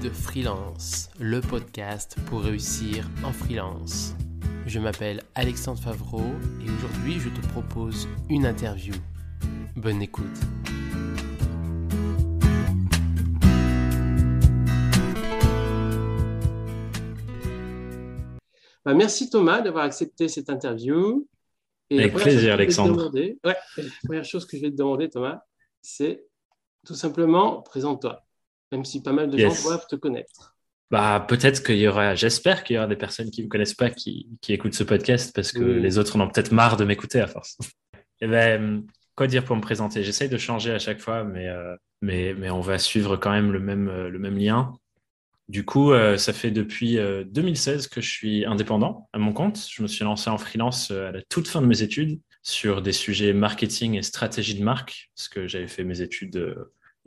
Guide Freelance, le podcast pour réussir en freelance. Je m'appelle Alexandre Favreau et aujourd'hui je te propose une interview. Bonne écoute. Bah, merci Thomas d'avoir accepté cette interview. Avec plaisir Alexandre. la première chose que je vais te demander Thomas, c'est tout simplement présente-toi même si pas mal de gens doivent te connaître. Bah, peut-être qu'il y aura, j'espère qu'il y aura des personnes qui ne me connaissent pas qui, qui, écoutent ce podcast parce que les autres en ont peut-être marre de m'écouter à force. Et eh ben, quoi dire pour me présenter? J'essaye de changer à chaque fois, mais, euh, mais, mais on va suivre quand même le même, euh, le même lien. Du coup, euh, ça fait depuis 2016 que je suis indépendant à mon compte. Je me suis lancé en freelance à la toute fin de mes études sur des sujets marketing et stratégie de marque, parce que j'avais fait mes études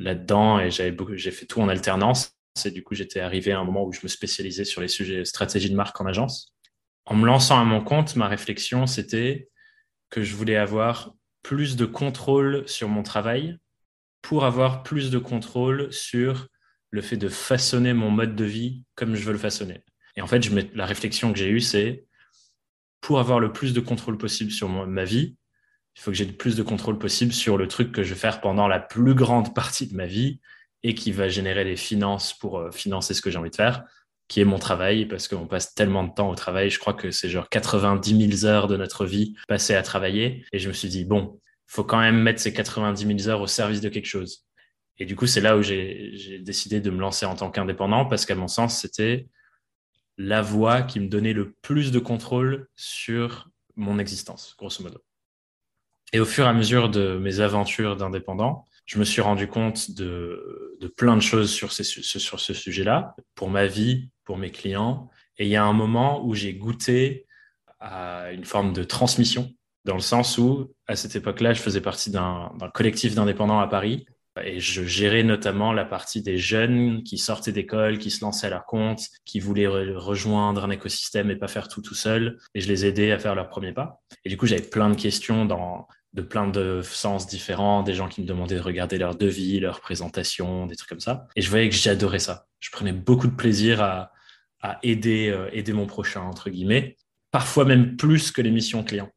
là-dedans et j'avais j'ai fait tout en alternance. Et du coup, j'étais arrivé à un moment où je me spécialisais sur les sujets stratégie de marque en agence. En me lançant à mon compte, ma réflexion, c'était que je voulais avoir plus de contrôle sur mon travail pour avoir plus de contrôle sur le fait de façonner mon mode de vie comme je veux le façonner. Et en fait, la réflexion que j'ai eue, c'est pour avoir le plus de contrôle possible sur ma vie, il faut que j'ai le plus de contrôle possible sur le truc que je vais faire pendant la plus grande partie de ma vie et qui va générer les finances pour euh, financer ce que j'ai envie de faire, qui est mon travail, parce qu'on passe tellement de temps au travail. Je crois que c'est genre 90 000 heures de notre vie passées à travailler. Et je me suis dit, bon, faut quand même mettre ces 90 000 heures au service de quelque chose. Et du coup, c'est là où j'ai décidé de me lancer en tant qu'indépendant, parce qu'à mon sens, c'était la voie qui me donnait le plus de contrôle sur mon existence, grosso modo. Et au fur et à mesure de mes aventures d'indépendant, je me suis rendu compte de, plein de choses sur, ce sujet-là, pour ma vie, pour mes clients. Et il y a un moment où j'ai goûté à une forme de transmission, dans le sens où, à cette époque-là, je faisais partie d'un collectif d'indépendants à Paris. Et je gérais notamment la partie des jeunes qui sortaient d'école, qui se lançaient à leur compte, qui voulaient rejoindre un écosystème et pas faire tout tout seul. Et je les aidais à faire leur premier pas. Et du coup, j'avais plein de questions dans de plein de sens différents, des gens qui me demandaient de regarder leur devis, leur présentation, des trucs comme ça. Et je voyais que j'adorais ça. Je prenais beaucoup de plaisir à, aider, euh, aider mon prochain, entre guillemets, parfois même plus que les missions clients.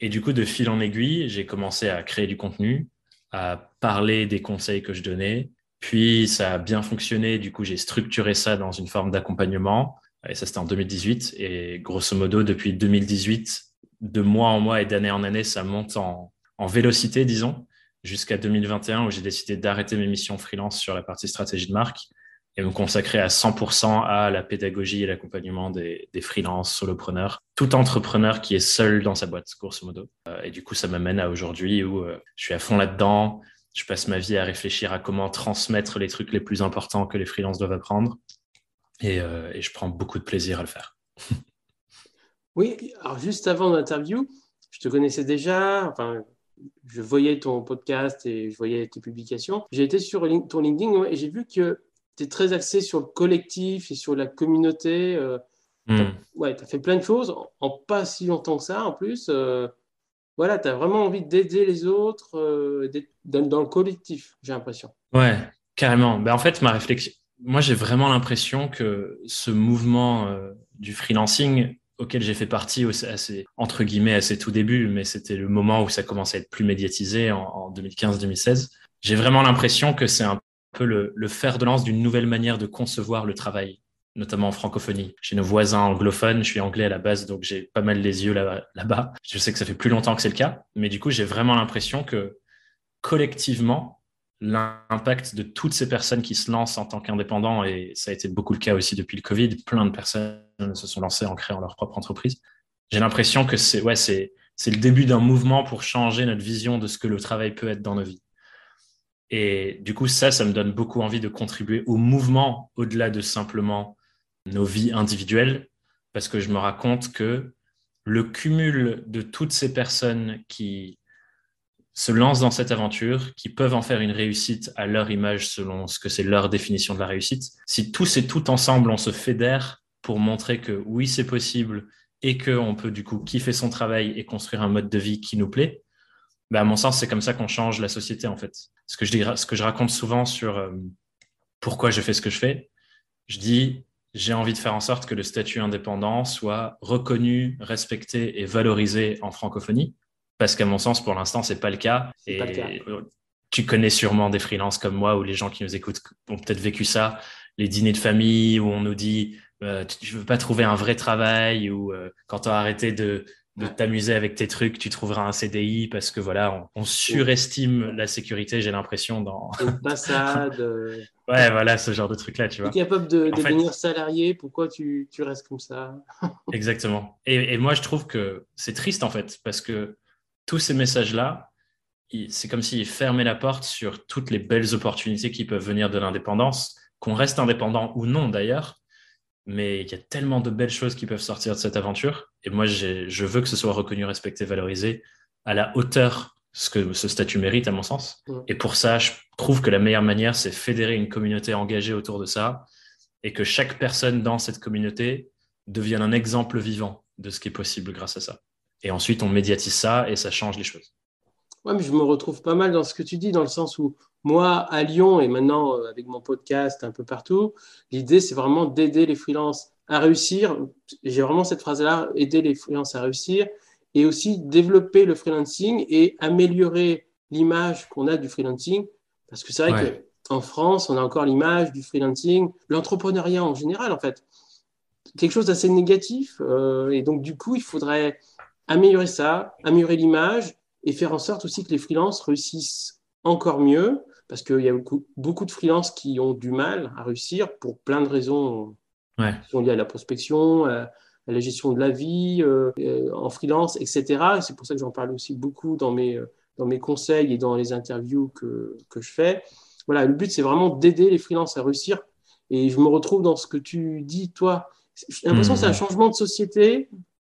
Et du coup, de fil en aiguille, j'ai commencé à créer du contenu, à parler des conseils que je donnais. Puis ça a bien fonctionné. Du coup, j'ai structuré ça dans une forme d'accompagnement. Et ça, c'était en 2018. Et grosso modo, depuis 2018, de mois en mois et d'année en année, ça monte en, en vélocité, disons, jusqu'à 2021 où j'ai décidé d'arrêter mes missions freelance sur la partie stratégie de marque et me consacrer à 100% à la pédagogie et l'accompagnement des, des freelances, solopreneurs, tout entrepreneur qui est seul dans sa boîte, grosso modo. Euh, et du coup, ça m'amène à aujourd'hui où euh, je suis à fond là-dedans. Je passe ma vie à réfléchir à comment transmettre les trucs les plus importants que les freelances doivent apprendre. Et, euh, et je prends beaucoup de plaisir à le faire. oui, alors juste avant l'interview, je te connaissais déjà, enfin, je voyais ton podcast et je voyais tes publications. J'ai été sur ton LinkedIn et j'ai vu que tu es très axé sur le collectif et sur la communauté. Euh, hmm. Ouais, tu as fait plein de choses en, pas si longtemps que ça en plus. Euh, voilà, tu as vraiment envie d'aider les autres euh, dans, le collectif, j'ai l'impression. Ouais, carrément. Ben, en fait, ma réflexion, moi j'ai vraiment l'impression que ce mouvement du freelancing auquel j'ai fait partie assez, entre guillemets à ses tout débuts, mais c'était le moment où ça commençait à être plus médiatisé en, 2015-2016. J'ai vraiment l'impression que c'est un peu le, fer de lance d'une nouvelle manière de concevoir le travail, notamment en francophonie. Chez nos voisins anglophones, je suis anglais à la base, donc j'ai pas mal les yeux là-bas. je sais que ça fait plus longtemps que c'est le cas, mais du coup, j'ai vraiment l'impression que collectivement, l'impact de toutes ces personnes qui se lancent en tant qu'indépendants, et ça a été beaucoup le cas aussi depuis le Covid, plein de personnes se sont lancées en créant leur propre entreprise. J'ai l'impression que c'est ouais, c'est le début d'un mouvement pour changer notre vision de ce que le travail peut être dans nos vies. Et du coup, ça, ça me donne beaucoup envie de contribuer au mouvement au-delà de simplement nos vies individuelles, parce que je me raconte que le cumul de toutes ces personnes qui se lancent dans cette aventure, qui peuvent en faire une réussite à leur image selon ce que c'est leur définition de la réussite. Si tous et tout ensemble, on se fédère pour montrer que oui, c'est possible et qu'on peut du coup kiffer son travail et construire un mode de vie qui nous plaît, ben à mon sens, c'est comme ça qu'on change la société en fait. Ce que je, dis, ce que je raconte souvent sur euh, pourquoi je fais ce que je fais, je dis j'ai envie de faire en sorte que le statut indépendant soit reconnu, respecté et valorisé en francophonie, parce qu'à mon sens, pour l'instant, c'est pas le cas. Et pas le cas. tu connais sûrement des freelances comme moi ou les gens qui nous écoutent ont peut-être vécu ça, les dîners de famille où on nous dit euh, tu veux pas trouver un vrai travail ou euh, quand tu as arrêté de de t'amuser avec tes trucs, tu trouveras un CDI parce que voilà, on, surestime la sécurité, j'ai l'impression dans passade. Euh, ouais, voilà, ce genre de truc là, tu vois. Tu es capable de, devenir salarié, pourquoi tu, tu, restes comme ça? Exactement. Et, et, moi, je trouve que c'est triste en fait parce que tous ces messages là, c'est comme s'ils fermaient la porte sur toutes les belles opportunités qui peuvent venir de l'indépendance, qu'on reste indépendant ou non d'ailleurs mais il y a tellement de belles choses qui peuvent sortir de cette aventure. Et moi, je veux que ce soit reconnu, respecté, valorisé à la hauteur ce que ce statut mérite, à mon sens. Et pour ça, je trouve que la meilleure manière, c'est fédérer une communauté engagée autour de ça et que chaque personne dans cette communauté devienne un exemple vivant de ce qui est possible grâce à ça. Et ensuite, on médiatise ça et ça change les choses. Ouais, mais je me retrouve pas mal dans ce que tu dis, dans le sens où moi, à Lyon et maintenant euh, avec mon podcast un peu partout, l'idée, c'est vraiment d'aider les freelances à réussir. J'ai vraiment cette phrase-là, aider les freelances à réussir et aussi développer le freelancing et améliorer l'image qu'on a du freelancing. Parce que c'est vrai qu'en France, on a encore l'image du freelancing, l'entrepreneuriat en général, en fait. Quelque chose d'assez négatif. Euh, et donc, du coup, il faudrait améliorer ça, améliorer l'image et faire en sorte aussi que les freelances réussissent encore mieux, parce qu'il y a beaucoup, beaucoup de freelances qui ont du mal à réussir pour plein de raisons ouais. qui sont liées à la prospection, à, la gestion de la vie, euh, euh, en freelance, etc. C'est pour ça que j'en parle aussi beaucoup dans mes, euh, dans mes conseils et dans les interviews que, que je fais. Voilà, le but, c'est vraiment d'aider les freelances à réussir. Et je me retrouve dans ce que tu dis, toi. J'ai l'impression que c'est un mmh. changement de société,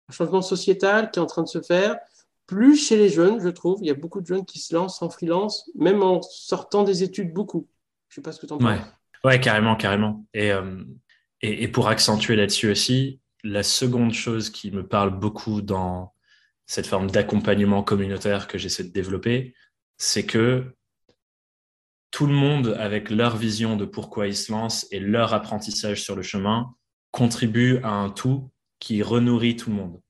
un changement sociétal qui est en train de se faire plus chez les jeunes, je trouve. Il y a beaucoup de jeunes qui se lancent en freelance, même en sortant des études, beaucoup. Je sais pas ce que tu en penses. Ouais. carrément, carrément. Euh, et, et, pour accentuer là-dessus aussi, la seconde chose qui me parle beaucoup dans cette forme d'accompagnement communautaire que j'essaie de développer, c'est que tout le monde, avec leur vision de pourquoi ils se lancent et leur apprentissage sur le chemin, contribue à un tout qui renourrit tout le monde.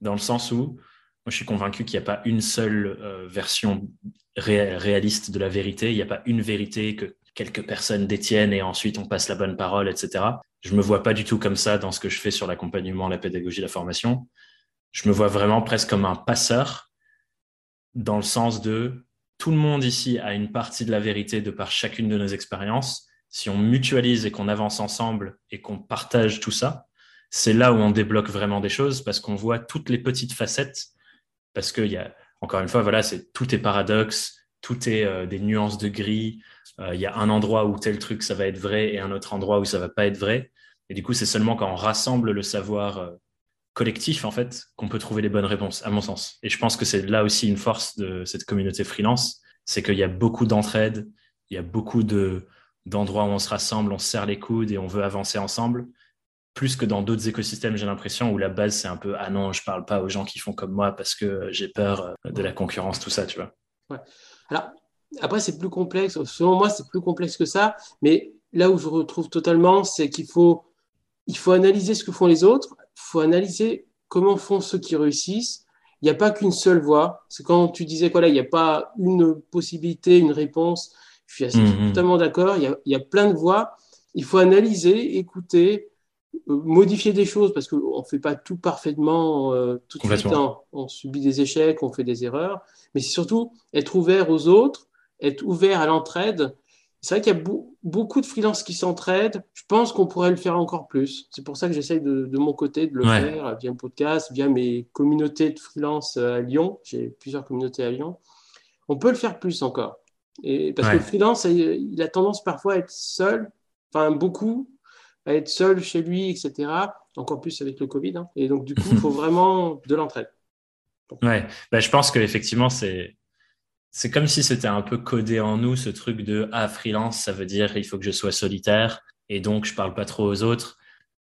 Dans le sens où moi, je suis convaincu qu'il n'y a pas une seule euh, version réaliste de la vérité. Il n'y a pas une vérité que quelques personnes détiennent et ensuite on passe la bonne parole, etc. Je me vois pas du tout comme ça dans ce que je fais sur l'accompagnement, la pédagogie, la formation. Je me vois vraiment presque comme un passeur dans le sens de tout le monde ici a une partie de la vérité de par chacune de nos expériences. Si on mutualise et qu'on avance ensemble et qu'on partage tout ça, c'est là où on débloque vraiment des choses parce qu'on voit toutes les petites facettes parce qu'il y a, encore une fois, voilà, c'est tout est paradoxe, tout est euh, des nuances de gris. Euh, il y a un endroit où tel truc, ça va être vrai et un autre endroit où ça va pas être vrai. Et du coup, c'est seulement quand on rassemble le savoir euh, collectif, en fait, qu'on peut trouver les bonnes réponses, à mon sens. Et je pense que c'est là aussi une force de cette communauté freelance, c'est qu'il y a beaucoup d'entraide, il y a beaucoup de, d'endroits où on se rassemble, on se serre les coudes et on veut avancer ensemble plus que dans d'autres écosystèmes, j'ai l'impression, où la base, c'est un peu Ah non, je parle pas aux gens qui font comme moi parce que j'ai peur euh, de la concurrence, tout ça, tu vois. Ouais. Alors, après, c'est plus complexe. Selon moi, c'est plus complexe que ça. Mais là où je retrouve totalement, c'est qu'il faut, il faut analyser ce que font les autres. Il faut analyser comment font ceux qui réussissent. Il n'y a pas qu'une seule voie. C'est quand tu disais quoi là, il n'y a pas une possibilité, une réponse. Je suis, assez, mm-hmm. totalement d'accord. Il, il y a plein de voies. Il faut analyser, écouter, modifier des choses parce qu'on ne fait pas tout parfaitement euh, tout de suite. Hein. On subit des échecs, on fait des erreurs. Mais c'est surtout être ouvert aux autres, être ouvert à l'entraide. C'est vrai qu'il y a beaucoup de freelances qui s'entraident. Je pense qu'on pourrait le faire encore plus. C'est pour ça que j'essaye de, mon côté de le faire via un podcast, via mes communautés de freelance euh, à Lyon. J'ai plusieurs communautés à Lyon. On peut le faire plus encore. Et parce que le freelance, il a tendance parfois à être seul, enfin beaucoup, à être seul chez lui, etc. Encore plus avec le Covid. Hein. Et donc, du coup, il faut vraiment de l'entraide. Ouais, bah, je pense qu'effectivement, c'est. C'est comme si c'était un peu codé en nous ce truc de ah freelance, ça veut dire il faut que je sois solitaire et donc je parle pas trop aux autres.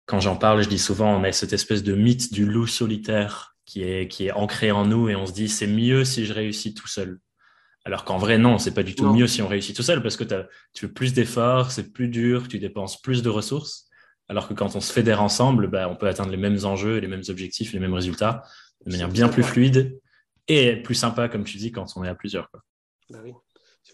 Quand j'en parle, je dis souvent on a cette espèce de mythe du loup solitaire qui est qui est ancré en nous et on se dit c'est mieux si je réussis tout seul. Alors qu'en vrai, non, c'est pas du tout mieux si on réussit tout seul parce que tu fais plus d'efforts, c'est plus dur, tu dépenses plus de ressources. Alors que quand on se fédère ensemble, bah, on peut atteindre les mêmes enjeux, les mêmes objectifs, les mêmes résultats de manière bien plus fluide et plus sympa, comme tu dis, quand on est à plusieurs. Bah oui,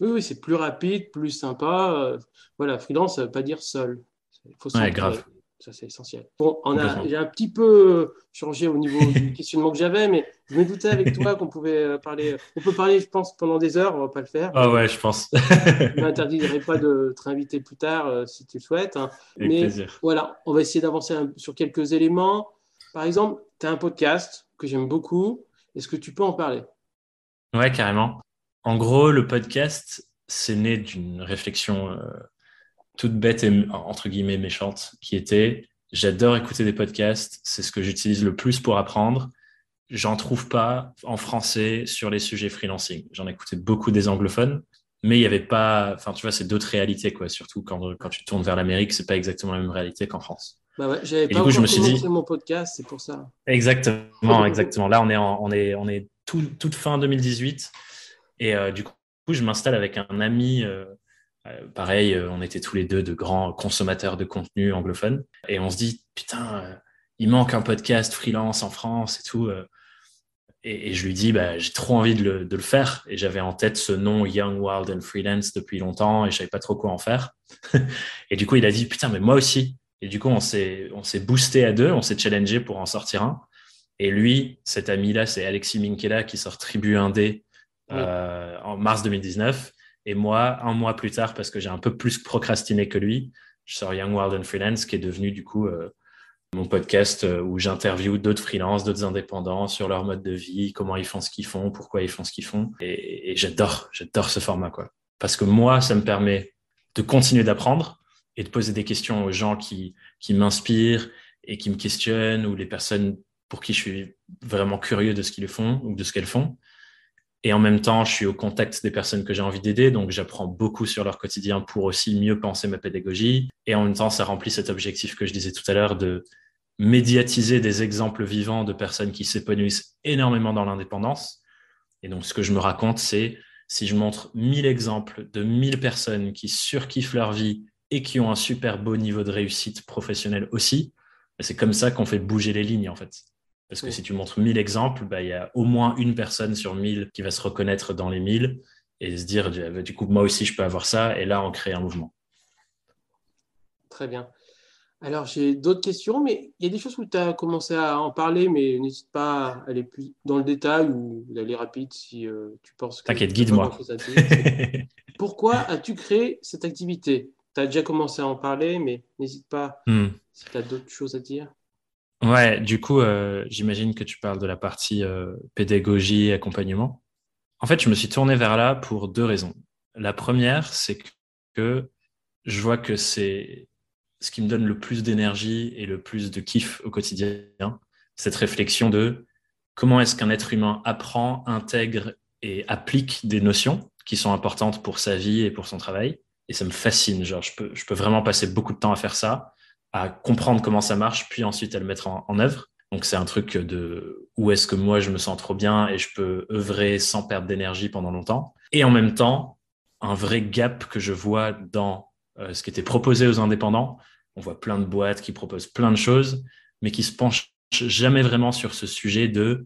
oui, c'est plus rapide, plus sympa. Euh, voilà, freelance, ça ne veut pas dire seul. Il faut ouais, grave. Ça, c'est essentiel. Bon, on a, j'ai un petit peu changé au niveau du questionnement que j'avais, mais je me doutais avec toi qu'on pouvait euh, parler. On peut parler, je pense, pendant des heures, on ne va pas le faire. Ah ouais, je pense. je ne m'interdirai pas de te réinviter plus tard euh, si tu le souhaites. Hein. Avec mais plaisir. voilà, on va essayer d'avancer sur quelques éléments. Par exemple, tu as un podcast que j'aime beaucoup. Est-ce que tu peux en parler? Ouais, carrément. En gros, le podcast, c'est né d'une réflexion euh, toute bête et entre guillemets méchante qui était j'adore écouter des podcasts, c'est ce que j'utilise le plus pour apprendre. J'en trouve pas en français sur les sujets freelancing. J'en écoutais beaucoup des anglophones, mais il n'y avait pas, enfin tu vois, c'est d'autres réalités quoi. Surtout quand, quand tu tournes vers l'Amérique, c'est pas exactement la même réalité qu'en France. Bah ouais, j'avais pas du coup, je me suis dit mon podcast, c'est pour ça. Exactement, exactement. Là, on est on est on est tout, toute fin 2018 et euh, du coup, je m'installe avec un ami. Euh, euh, pareil, euh, on était tous les deux de grands consommateurs de contenu anglophone. Et on se dit, putain, euh, il manque un podcast freelance en France et tout. Et, je lui dis, bah, j'ai trop envie de le, faire. Et j'avais en tête ce nom Young, Wild and Freelance depuis longtemps et je savais pas trop quoi en faire. et du coup, il a dit, putain, mais moi aussi. Et du coup, on s'est, on s'est boosté à deux, on s'est challengé pour en sortir un. Et lui, cet ami-là, c'est Alexis Minkela qui sort Tribu 1D en mars 2019. Et moi, un mois plus tard, parce que j'ai un peu plus procrastiné que lui, je sors Young World and Freelance, qui est devenu du coup euh, mon podcast euh, où j'interviewe d'autres freelances, d'autres indépendants sur leur mode de vie, comment ils font ce qu'ils font, pourquoi ils font ce qu'ils font. Et, j'adore, j'adore ce format, quoi. Parce que moi, ça me permet de continuer d'apprendre et de poser des questions aux gens qui, qui m'inspirent et qui me questionnent ou les personnes pour qui je suis vraiment curieux de ce qu'ils font ou de ce qu'elles font. Et en même temps, je suis au contact des personnes que j'ai envie d'aider, donc j'apprends beaucoup sur leur quotidien pour aussi mieux penser ma pédagogie. Et en même temps, ça remplit cet objectif que je disais tout à l'heure de médiatiser des exemples vivants de personnes qui s'épanouissent énormément dans l'indépendance. Et donc, ce que je me raconte, c'est si je montre 1000 exemples de 1000 personnes qui surkiffent leur vie et qui ont un super beau niveau de réussite professionnelle aussi, ben, c'est comme ça qu'on fait bouger les lignes, en fait. Parce que si tu montres 1000 exemples, bah, il y a au moins une personne sur 1000 qui va se reconnaître dans les 1000 et se dire, du coup, moi aussi, je peux avoir ça. Et là, on crée un mouvement. Très bien. Alors, j'ai d'autres questions, mais il y a des choses où tu as commencé à en parler, mais n'hésite pas à aller plus dans le détail ou d'aller rapide si euh, tu penses que. T'inquiète, guide-moi. Pourquoi as-tu créé cette activité? Tu as déjà commencé à en parler, mais n'hésite pas hmm. si tu as d'autres choses à dire. Ouais, du coup, euh, j'imagine que tu parles de la partie euh, pédagogie accompagnement. En fait, je me suis tourné vers là pour deux raisons. La première, c'est que je vois que c'est ce qui me donne le plus d'énergie et le plus de kiff au quotidien, cette réflexion de comment est-ce qu'un être humain apprend, intègre et applique des notions qui sont importantes pour sa vie et pour son travail. Et ça me fascine. Genre, je peux vraiment passer beaucoup de temps à faire ça à comprendre comment ça marche, puis ensuite à le mettre en, œuvre. Donc c'est un truc de où est-ce que moi je me sens trop bien et je peux œuvrer sans perdre d'énergie pendant longtemps. Et en même temps, un vrai gap que je vois dans euh, ce qui était proposé aux indépendants. On voit plein de boîtes qui proposent plein de choses, mais qui se penchent jamais vraiment sur ce sujet de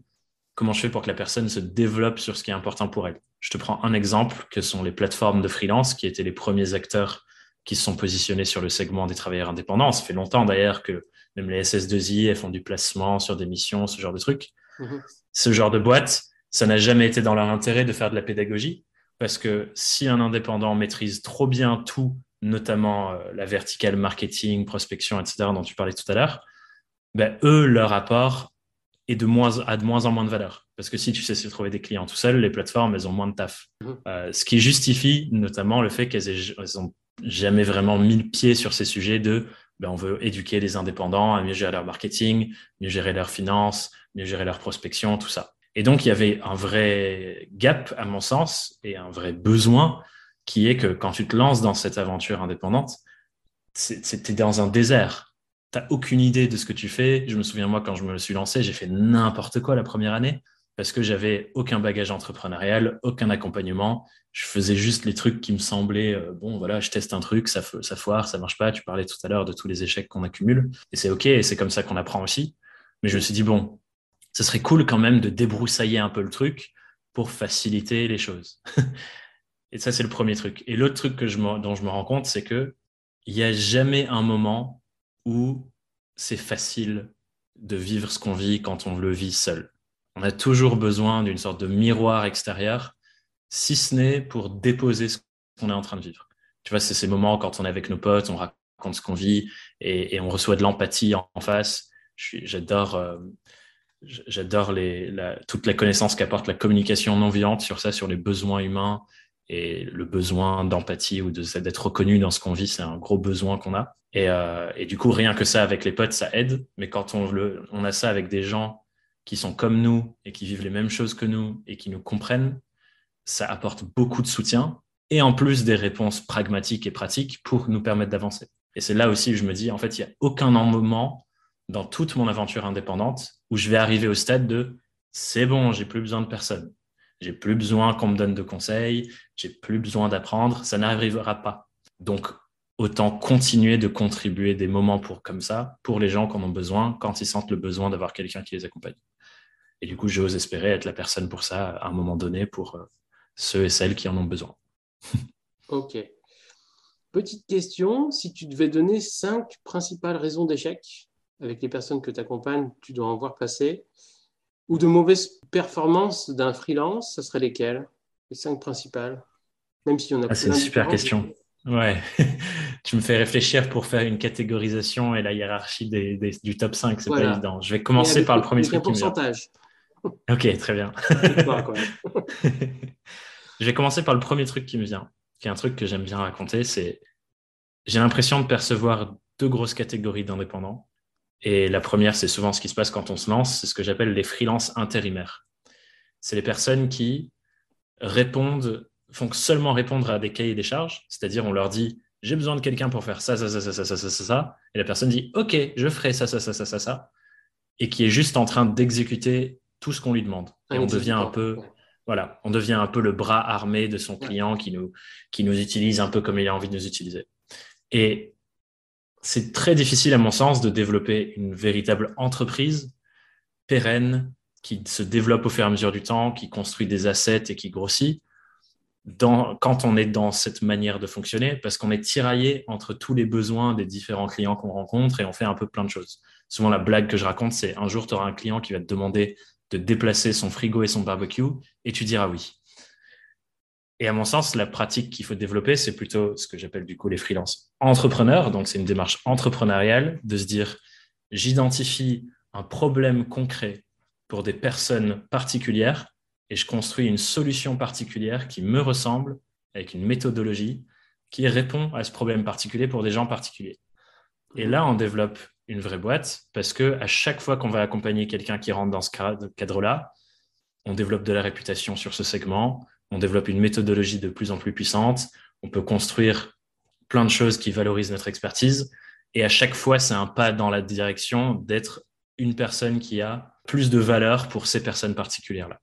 comment je fais pour que la personne se développe sur ce qui est important pour elle. Je te prends un exemple que sont les plateformes de freelance qui étaient les premiers acteurs qui se sont positionnés sur le segment des travailleurs indépendants. Ça fait longtemps d'ailleurs que même les SS2I elles font du placement sur des missions, ce genre de trucs. Mhm. Ce genre de boîte, ça n'a jamais été dans leur intérêt de faire de la pédagogie parce que si un indépendant maîtrise trop bien tout, notamment euh, la verticale marketing, prospection, etc., dont tu parlais tout à l'heure, ben, eux, leur apport est de moins, a de moins en moins de valeur. Parce que si tu sais se trouver des clients tout seul, les plateformes, elles ont moins de taf. Mhm. Euh, ce qui justifie notamment le fait qu'elles ont jamais vraiment mis le pied sur ces sujets de ben, on veut éduquer les indépendants à mieux gérer leur marketing, mieux gérer leurs finances, mieux gérer leur prospection, tout ça. Et donc, il y avait un vrai gap, à mon sens, et un vrai besoin qui est que quand tu te lances dans cette aventure indépendante, c'était dans un désert. Tu n'as aucune idée de ce que tu fais. Je me souviens, moi, quand je me suis lancé, j'ai fait n'importe quoi la première année parce que j'avais aucun bagage entrepreneurial, aucun accompagnement. Je faisais juste les trucs qui me semblaient, euh, bon, voilà, je teste un truc, ça, foire, ça marche pas. Tu parlais tout à l'heure de tous les échecs qu'on accumule. Et c'est OK, et c'est comme ça qu'on apprend aussi. Mais je me suis dit, bon, ce serait cool quand même de débroussailler un peu le truc pour faciliter les choses. et ça, c'est le premier truc. Et l'autre truc que je dont je me rends compte, c'est que il n'y a jamais un moment où c'est facile de vivre ce qu'on vit quand on le vit seul. On a toujours besoin d'une sorte de miroir extérieur, si ce n'est pour déposer ce qu'on est en train de vivre. Tu vois, c'est ces moments quand on est avec nos potes, on raconte ce qu'on vit et, on reçoit de l'empathie en, face. J'adore euh, j'adore toute la connaissance qu'apporte la communication non violente sur ça, sur les besoins humains et le besoin d'empathie ou d'être reconnu dans ce qu'on vit, c'est un gros besoin qu'on a. Euh, et, du coup, rien que ça avec les potes, ça aide. Mais quand on, le, on a ça avec des gens qui sont comme nous et qui vivent les mêmes choses que nous et qui nous comprennent, ça apporte beaucoup de soutien et en plus des réponses pragmatiques et pratiques pour nous permettre d'avancer. Et c'est là aussi où je me dis, en fait, il n'y a aucun moment dans toute mon aventure indépendante où je vais arriver au stade de c'est bon, j'ai plus besoin de personne. J'ai plus besoin qu'on me donne de conseils, j'ai plus besoin d'apprendre, ça n'arrivera pas. Donc, autant continuer de contribuer des moments pour comme ça pour les gens qui en ont besoin quand ils sentent le besoin d'avoir quelqu'un qui les accompagne. Et du coup, j'ose espérer être la personne pour ça à un moment donné pour euh, ceux et celles qui en ont besoin. ok. Petite question, si tu devais donner cinq principales raisons d'échec avec les personnes que tu accompagnes, tu dois en voir passer, ou de mauvaises performances d'un freelance, ce serait lesquelles Les cinq principales Même si on a ah, C'est une super question. Ouais, tu me fais réfléchir pour faire une catégorisation et la hiérarchie du top 5, c'est pas évident. Je vais commencer par le premier truc qui me vient. Ok, très bien. je vais commencer par le premier truc qui me vient, qui est un truc que j'aime bien raconter, c'est j'ai l'impression de percevoir deux grosses catégories d'indépendants. Et la première, c'est souvent ce qui se passe quand on se lance, c'est ce que j'appelle les freelances intérimaires. C'est les personnes qui répondent, font seulement répondre à des cahiers des charges, c'est-à-dire on leur dit j'ai besoin de quelqu'un pour faire ça, ça, ça, ça, ça, ça, ça, ça, et la personne dit ok, je ferai ça, ça, ça, ça, ça, ça, et qui est juste en train d'exécuter tout ce qu'on lui demande. Et on devient un peu, voilà, on devient un peu le bras armé de son client qui nous, qui nous utilise un peu comme il a envie de nous utiliser. Et c'est très difficile, à mon sens, de développer une véritable entreprise pérenne qui se développe au fur et à mesure du temps, qui construit des assets et qui grossit, quand on est dans cette manière de fonctionner, parce qu'on est tiraillé entre tous les besoins des différents clients qu'on rencontre et on fait un peu plein de choses. Souvent, la blague que je raconte, c'est un jour, tu auras un client qui va te demander de déplacer son frigo et son barbecue et tu diras oui. Et à mon sens, la pratique qu'il faut développer, c'est plutôt ce que j'appelle du coup les freelances entrepreneurs. Donc, c'est une démarche entrepreneuriale de se dire, j'identifie un problème concret pour des personnes particulières et je construis une solution particulière qui me ressemble avec une méthodologie qui répond à ce problème particulier pour des gens particuliers. Et là, on développe une vraie boîte parce que à chaque fois qu'on va accompagner quelqu'un qui rentre dans ce cadre-là, on développe de la réputation sur ce segment, on développe une méthodologie de plus en plus puissante, on peut construire plein de choses qui valorisent notre expertise. Et à chaque fois, c'est un pas dans la direction d'être une personne qui a plus de valeur pour ces personnes particulières-là.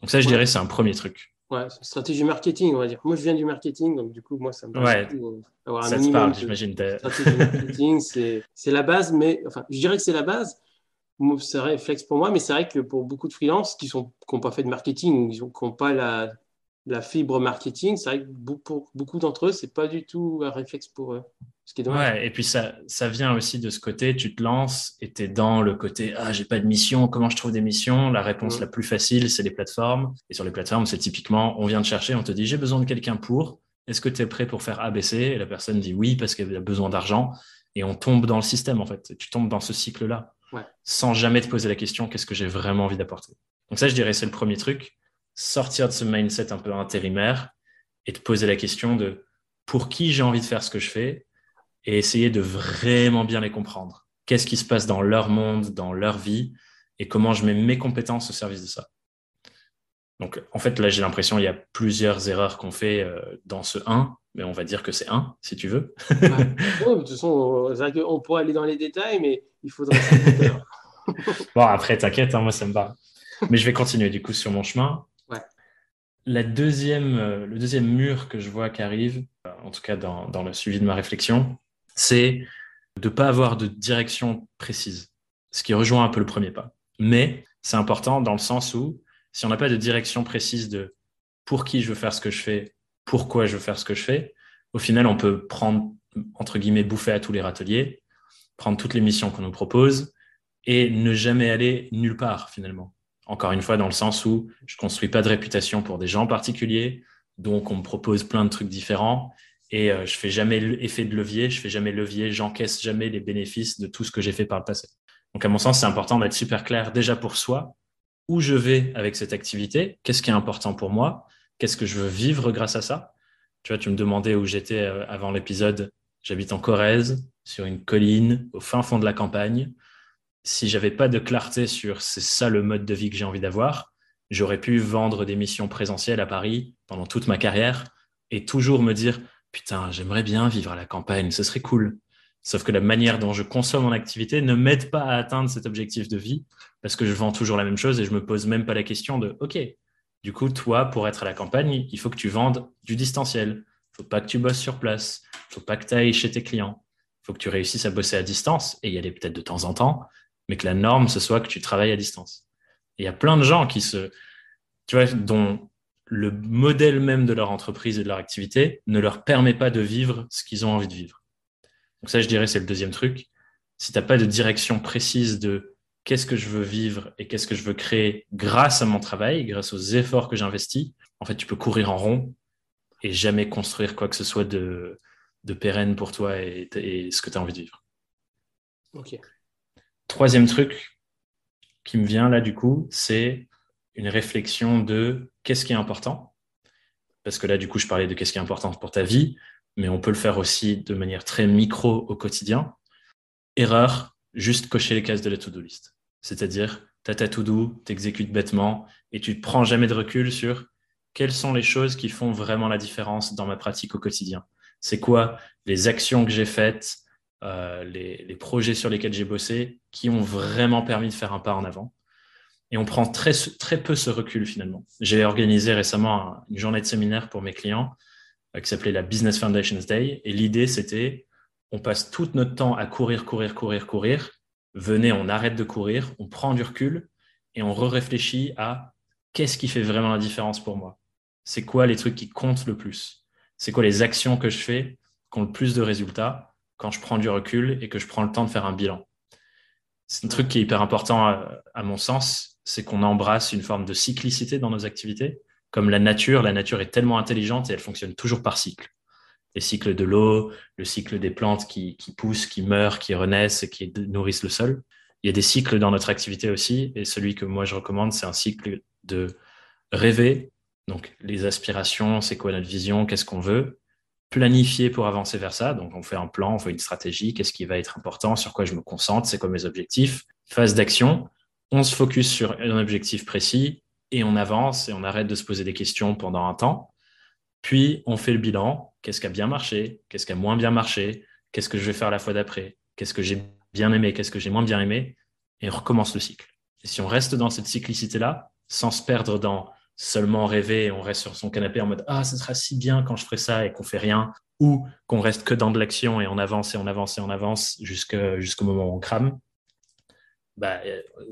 Donc ça, je dirais, c'est un premier truc. Ouais, stratégie marketing, on va dire. Moi, je viens du marketing, donc du coup, moi, ça me parle euh, d'avoir un ça te parle, j'imagine. Stratégie marketing, c'est la base, mais enfin, je dirais que c'est la base. C'est réflexe pour moi, mais c'est vrai que pour beaucoup de freelances qui n'ont qui pas fait de marketing ou qui n'ont pas la, la fibre marketing, c'est vrai que pour beaucoup d'entre eux, c'est pas du tout un réflexe pour eux. Ce qui est Ouais, et puis ça, ça vient aussi de ce côté, tu te lances et tu es dans le côté Ah, j'ai pas de mission, comment je trouve des missions? La réponse la plus facile, c'est les plateformes. Et sur les plateformes, c'est typiquement, on vient de chercher, on te dit J'ai besoin de quelqu'un pour. Est-ce que tu es prêt pour faire ABC Et la personne dit oui parce qu'elle a besoin d'argent. Et on tombe dans le système, en fait. Tu tombes dans ce cycle-là, sans jamais te poser la question Qu'est-ce que j'ai vraiment envie d'apporter? Donc, ça, je dirais, c'est le premier truc sortir de ce mindset un peu intérimaire et te poser la question de pour qui j'ai envie de faire ce que je fais et essayer de vraiment bien les comprendre. Qu'est-ce qui se passe dans leur monde, dans leur vie et comment je mets mes compétences au service de ça. Donc, en fait, là, j'ai l'impression qu'il y a plusieurs erreurs qu'on fait euh, dans ce 1, mais on va dire que c'est 1, si tu veux. de toute façon, on pourrait aller dans les détails, mais il faudrait. bon, après, t'inquiète, hein, moi, ça me va. Mais je vais continuer du coup sur mon chemin. La deuxième, euh, le deuxième mur que je vois qui arrive, euh, en tout cas dans, dans le suivi de ma réflexion, c'est de ne pas avoir de direction précise, ce qui rejoint un peu le premier pas. Mais c'est important dans le sens où si on n'a pas de direction précise de pour qui je veux faire ce que je fais, pourquoi je veux faire ce que je fais, au final, on peut prendre, entre guillemets, bouffer à tous les râteliers, prendre toutes les missions qu'on nous propose et ne jamais aller nulle part finalement. Encore une fois, dans le sens où je construis pas de réputation pour des gens particuliers, donc on me propose plein de trucs différents et euh, je fais jamais l'effet de levier, je fais jamais levier, j'encaisse jamais les bénéfices de tout ce que j'ai fait par le passé. Donc à mon sens, c'est important d'être super clair déjà pour soi, où je vais avec cette activité, qu'est-ce qui est important pour moi, qu'est-ce que je veux vivre grâce à ça? Tu vois, tu me demandais où j'étais euh, avant l'épisode. J'habite en Corrèze, sur une colline, au fin fond de la campagne. Si j'avais pas de clarté sur c'est ça le mode de vie que j'ai envie d'avoir, j'aurais pu vendre des missions présentielles à Paris pendant toute ma carrière et toujours me dire putain, j'aimerais bien vivre à la campagne, ce serait cool. Sauf que la manière dont je consomme mon activité ne m'aide pas à atteindre cet objectif de vie parce que je vends toujours la même chose et je me pose même pas la question de OK, du coup, toi, pour être à la campagne, il faut que tu vendes du distanciel. Il faut pas que tu bosses sur place. Il faut pas que tu ailles chez tes clients. Il faut que tu réussisses à bosser à distance et y aller peut-être de temps en temps, mais que la norme, ce soit que tu travailles à distance. il y a plein de gens qui se, tu vois, dont le modèle même de leur entreprise et de leur activité ne leur permet pas de vivre ce qu'ils ont envie de vivre. Donc ça, je dirais, c'est le deuxième truc. Si tu n'as pas de direction précise de qu'est-ce que je veux vivre et qu'est-ce que je veux créer grâce à mon travail, grâce aux efforts que j'investis, en fait, tu peux courir en rond et jamais construire quoi que ce soit de, de pérenne pour toi et, ce que tu as envie de vivre. Ok. Troisième truc qui me vient là, du coup, c'est une réflexion de qu'est-ce qui est important? Parce que là, du coup, je parlais de qu'est-ce qui est important pour ta vie, mais on peut le faire aussi de manière très micro au quotidien. Erreur, juste cocher les cases de la to-do list. C'est-à-dire, tu as ta to-do, tu exécutes bêtement et tu ne prends jamais de recul sur quelles sont les choses qui font vraiment la différence dans ma pratique au quotidien. C'est quoi les actions que j'ai faites, euh, les, projets sur lesquels j'ai bossé qui ont vraiment permis de faire un pas en avant. Et on prend très, très peu ce recul finalement. J'ai organisé récemment une journée de séminaire pour mes clients euh, qui s'appelait la Business Foundations Day. Et l'idée, c'était on passe tout notre temps à courir, courir, courir, courir venez, on arrête de courir, on prend du recul et on réfléchit à qu'est-ce qui fait vraiment la différence pour moi C'est quoi les trucs qui comptent le plus? C'est quoi les actions que je fais qui ont le plus de résultats? Quand je prends du recul et que je prends le temps de faire un bilan. C'est un truc qui est hyper important à, à mon sens, c'est qu'on embrasse une forme de cyclicité dans nos activités. Comme la nature, la nature est tellement intelligente et elle fonctionne toujours par cycle les cycles de l'eau, le cycle des plantes qui, poussent, qui meurent, qui renaissent et qui nourrissent le sol. Il y a des cycles dans notre activité aussi, et celui que moi je recommande, c'est un cycle de rêver, donc les aspirations, c'est quoi notre vision, qu'est-ce qu'on veut, planifier pour avancer vers ça, donc on fait un plan, on fait une stratégie, qu'est-ce qui va être important, sur quoi je me concentre, c'est quoi mes objectifs, phase d'action, on se focus sur un objectif précis et on avance et on arrête de se poser des questions pendant un temps. Puis, on fait le bilan. Qu'est-ce qui a bien marché? Qu'est-ce qui a moins bien marché? Qu'est-ce que je vais faire la fois d'après? Qu'est-ce que j'ai bien aimé? Qu'est-ce que j'ai moins bien aimé? Et on recommence le cycle. Et si on reste dans cette cyclicité-là, sans se perdre dans seulement rêver, on reste sur son canapé en mode Ah, ça sera si bien quand je ferai ça et qu'on fait rien, ou qu'on reste que dans de l'action et on avance et on avance et on avance jusqu'au moment où on crame, bah,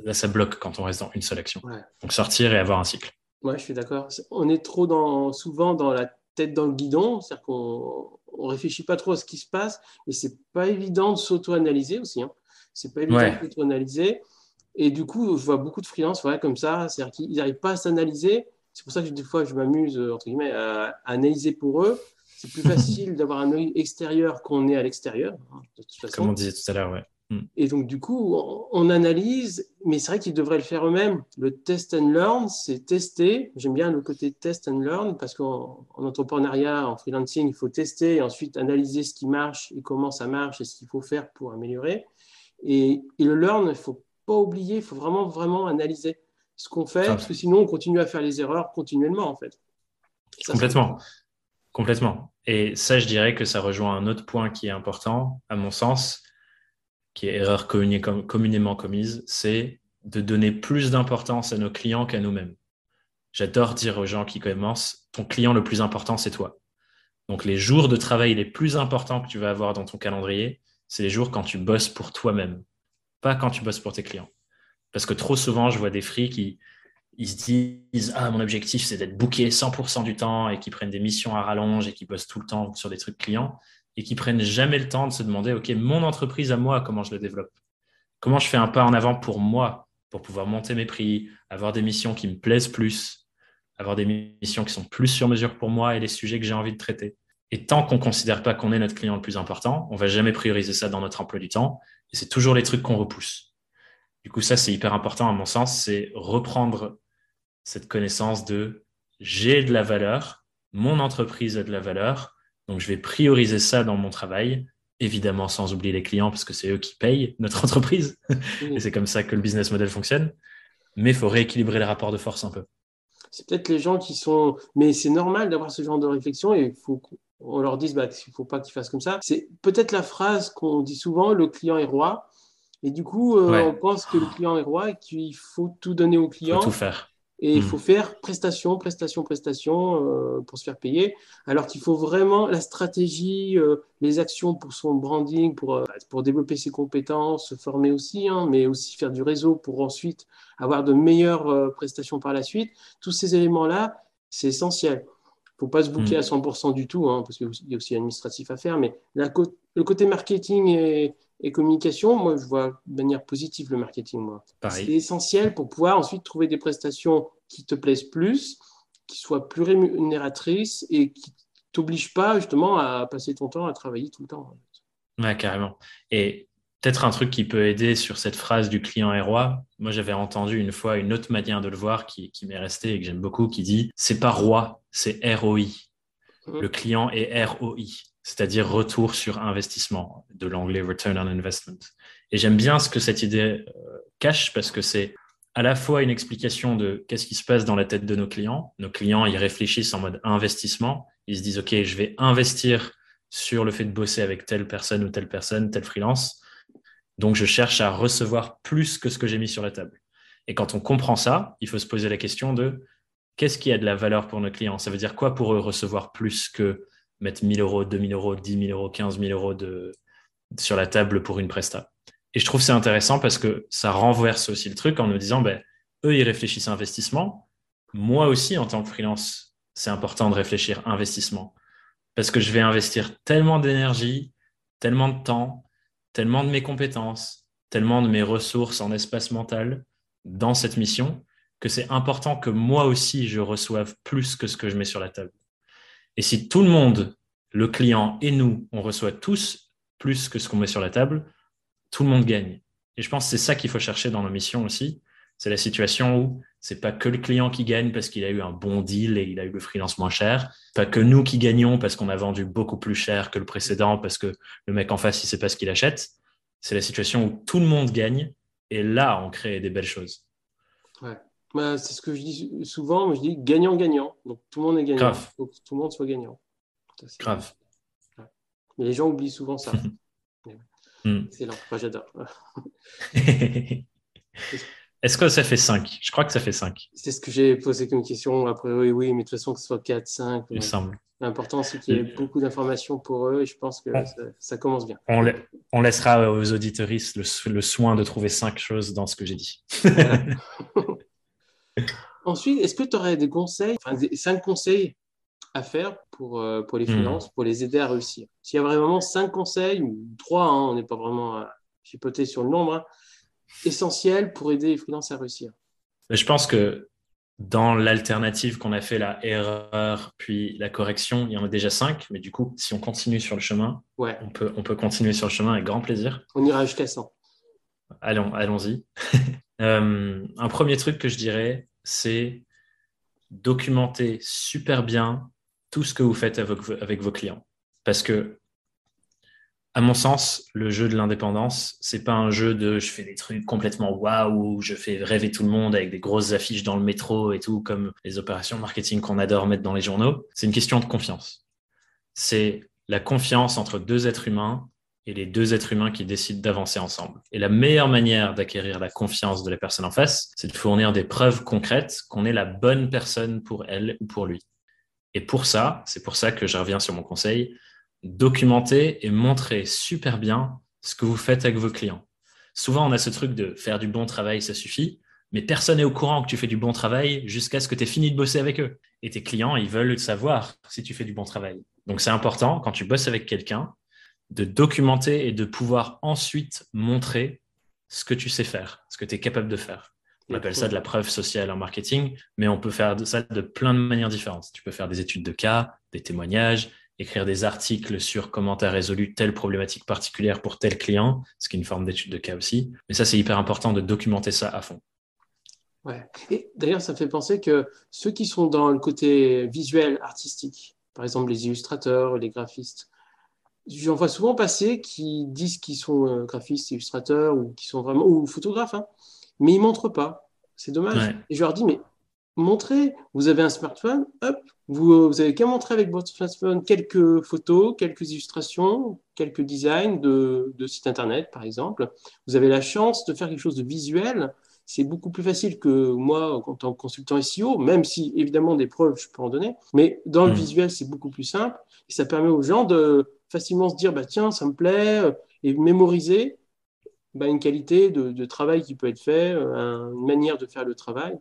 là, ça bloque quand on reste dans une seule action. Donc, sortir et avoir un cycle. Ouais, je suis d'accord. On est trop dans, souvent dans la tête dans le guidon, c'est-à-dire qu'on ne réfléchit pas trop à ce qui se passe, et c'est pas évident de s'auto-analyser aussi. Hein. C'est pas évident de s'auto-analyser. Et du coup, je vois beaucoup de freelances ouais, comme ça, c'est-à-dire qu'ils n'arrivent pas à s'analyser. C'est pour ça que des fois, je m'amuse, entre guillemets, à, analyser pour eux. C'est plus facile d'avoir un œil extérieur qu'on est à l'extérieur. Hein, Comme on disait tout à l'heure, ouais. Mm. Et donc, du coup, on, analyse, mais c'est vrai qu'ils devraient le faire eux-mêmes. Le test and learn, c'est tester. J'aime bien le côté test and learn parce qu'en entrepreneuriat, en freelancing, il faut tester et ensuite analyser ce qui marche et comment ça marche et ce qu'il faut faire pour améliorer. Et, le learn, il ne faut pas oublier, il faut vraiment, vraiment analyser ce qu'on fait parce que sinon, on continue à faire les erreurs continuellement, en fait. Complètement. Complètement. Et ça, je dirais que ça rejoint un autre point qui est important, à mon sens qui est erreur communément commise, c'est de donner plus d'importance à nos clients qu'à nous-mêmes. J'adore dire aux gens qui commencent, ton client le plus important, c'est toi. Donc les jours de travail les plus importants que tu vas avoir dans ton calendrier, c'est les jours quand tu bosses pour toi-même, pas quand tu bosses pour tes clients. Parce que trop souvent, je vois des fris qui se disent Ah, mon objectif, c'est d'être booké 100% du temps et qui prennent des missions à rallonge et qui bossent tout le temps sur des trucs clients et qui prennent jamais le temps de se demander OK, mon entreprise à moi, comment je le développe? Comment je fais un pas en avant pour moi, pour pouvoir monter mes prix, avoir des missions qui me plaisent plus, avoir des missions qui sont plus sur mesure pour moi et les sujets que j'ai envie de traiter? Et tant qu'on ne considère pas qu'on est notre client le plus important, on va jamais prioriser ça dans notre emploi du temps. Et c'est toujours les trucs qu'on repousse. Du coup, ça, c'est hyper important à mon sens, c'est reprendre cette connaissance de j'ai de la valeur, mon entreprise a de la valeur, donc je vais prioriser ça dans mon travail, évidemment sans oublier les clients parce que c'est eux qui payent notre entreprise, et c'est comme ça que le business model fonctionne, mais il faut rééquilibrer les rapports de force un peu. C'est peut-être les gens qui sont... Mais c'est normal d'avoir ce genre de réflexion et il faut qu'on leur dise bah, qu'il ne faut pas qu'ils fassent comme ça. C'est peut-être la phrase qu'on dit souvent, le client est roi. Et du coup, euh, on pense que le client est roi et qu'il faut tout donner au client. Faut tout faire. Et il hmm. faut faire prestation, prestation, prestation euh, pour se faire payer. Alors qu'il faut vraiment la stratégie, euh, les actions pour son branding, pour, euh, pour développer ses compétences, se former aussi, hein, mais aussi faire du réseau pour ensuite avoir de meilleures prestations par la suite. Tous ces éléments-là, c'est essentiel. Il ne faut pas se bouquer hmm. à 100% du tout, hein, parce qu'il y a aussi administratif à faire. Mais le côté marketing et, et communication, moi, je vois de manière positive le marketing. Moi. C'est essentiel pour pouvoir ensuite trouver des prestations qui te plaisent plus, qui soient plus rémunératrices et qui t'obligent pas justement à passer ton temps à travailler tout le temps. Ouais, carrément. Et peut-être un truc qui peut aider sur cette phrase du client est roi. Moi, j'avais entendu une fois une autre manière de le voir qui, qui m'est restée et que j'aime beaucoup, qui dit c'est pas roi, c'est ROI. Mmh. Le client est ROI c'est-à-dire retour sur investissement, de l'anglais return on investment. Et j'aime bien ce que cette idée euh, cache parce que c'est à la fois une explication de qu'est-ce qui se passe dans la tête de nos clients. Nos clients, ils réfléchissent en mode investissement. Ils se disent, OK, je vais investir sur le fait de bosser avec telle personne ou telle personne, telle freelance. Donc, je cherche à recevoir plus que ce que j'ai mis sur la table. Et quand on comprend ça, il faut se poser la question de qu'est-ce qui a de la valeur pour nos clients? Ça veut dire quoi pour eux recevoir plus que mettre 1000 euros, 2000 euros, 10 000 euros, 15 000 euros de, sur la table pour une presta. Et je trouve c'est intéressant parce que ça renverse aussi le truc en nous disant, ben, eux, ils réfléchissent à investissement. Moi aussi, en tant que freelance, c'est important de réfléchir investissement. Parce que je vais investir tellement d'énergie, tellement de temps, tellement de mes compétences, tellement de mes ressources en espace mental dans cette mission que c'est important que moi aussi, je reçoive plus que ce que je mets sur la table. Et si tout le monde, le client et nous, on reçoit tous plus que ce qu'on met sur la table, tout le monde gagne. Et je pense que c'est ça qu'il faut chercher dans nos missions aussi. C'est la situation où c'est pas que le client qui gagne parce qu'il a eu un bon deal et il a eu le freelance moins cher, pas que nous qui gagnons parce qu'on a vendu beaucoup plus cher que le précédent parce que le mec en face il sait pas ce qu'il achète. C'est la situation où tout le monde gagne et là on crée des belles choses. Bah, c'est ce que je dis souvent, je dis gagnant-gagnant. Donc tout le monde est gagnant. Il faut que tout le monde soit gagnant. Grave. Mais les gens oublient souvent ça. Hmm. Excellent, j'adore. Est-ce que ça fait 5 Je crois que ça fait 5. C'est ce que j'ai posé comme question. Après, oui, oui, mais de toute façon, que ce soit 4, 5. Il semble. L'important, c'est qu'il y ait beaucoup d'informations pour eux et je pense que ça, commence bien. On, laissera aux auditoristes le, le, soin de trouver 5 choses dans ce que j'ai dit. Ensuite, est-ce que tu aurais des conseils, enfin, cinq conseils à faire pour, euh, pour les hmm. finances, pour les aider à réussir? S'il y a vraiment cinq conseils, ou trois, hein, on n'est pas vraiment à chipoter sur le nombre, hein, essentiels pour aider les finances à réussir? Je pense que dans l'alternative qu'on a fait, la erreur puis la correction, il y en a déjà cinq, mais du coup, si on continue sur le chemin, ouais. on, peut, on peut continuer sur le chemin avec grand plaisir. On ira jusqu'à 100. Allons, allons-y. Euh, un premier truc que je dirais, c'est documenter super bien tout ce que vous faites avec, vos clients. Parce que, à mon sens, le jeu de l'indépendance, c'est pas un jeu de je fais des trucs complètement waouh, je fais rêver tout le monde avec des grosses affiches dans le métro et tout, comme les opérations marketing qu'on adore mettre dans les journaux. C'est une question de confiance. C'est la confiance entre deux êtres humains et les deux êtres humains qui décident d'avancer ensemble. Et la meilleure manière d'acquérir la confiance de la personne en face, c'est de fournir des preuves concrètes qu'on est la bonne personne pour elle ou pour lui. Et pour ça, c'est pour ça que je reviens sur mon conseil, documenter et montrer super bien ce que vous faites avec vos clients. Souvent, on a ce truc de faire du bon travail, ça suffit, mais personne n'est au courant que tu fais du bon travail jusqu'à ce que tu aies fini de bosser avec eux. Et tes clients, ils veulent savoir si tu fais du bon travail. Donc, c'est important, quand tu bosses avec quelqu'un, de documenter et de pouvoir ensuite montrer ce que tu sais faire, ce que tu es capable de faire. On appelle ça de la preuve sociale en marketing, mais on peut faire ça de plein de manières différentes. Tu peux faire des études de cas, des témoignages, écrire des articles sur comment tu as résolu telle problématique particulière pour tel client, ce qui est une forme d'étude de cas aussi. Mais ça, c'est hyper important de documenter ça à fond. Ouais. Et d'ailleurs, ça fait penser que ceux qui sont dans le côté visuel, artistique, par exemple les illustrateurs, les graphistes, j'en vois souvent passer qui disent qu'ils sont euh, graphistes, illustrateurs ou qui sont vraiment ou photographes, hein, mais ils montrent pas. C'est dommage. Et je leur dis, mais montrez, vous avez un smartphone, hop, vous, euh, vous avez qu'à montrer avec votre smartphone quelques photos, quelques illustrations, quelques designs de, de sites internet, par exemple. Vous avez la chance de faire quelque chose de visuel. C'est beaucoup plus facile que moi, en tant que consultant SEO, même si évidemment des preuves, je peux en donner. Mais dans le mmh. visuel, c'est beaucoup plus simple. Et ça permet aux gens de facilement se dire, bah, tiens, ça me plaît, euh, et mémoriser bah, une qualité de, travail qui peut être fait, euh, une manière de faire le travail.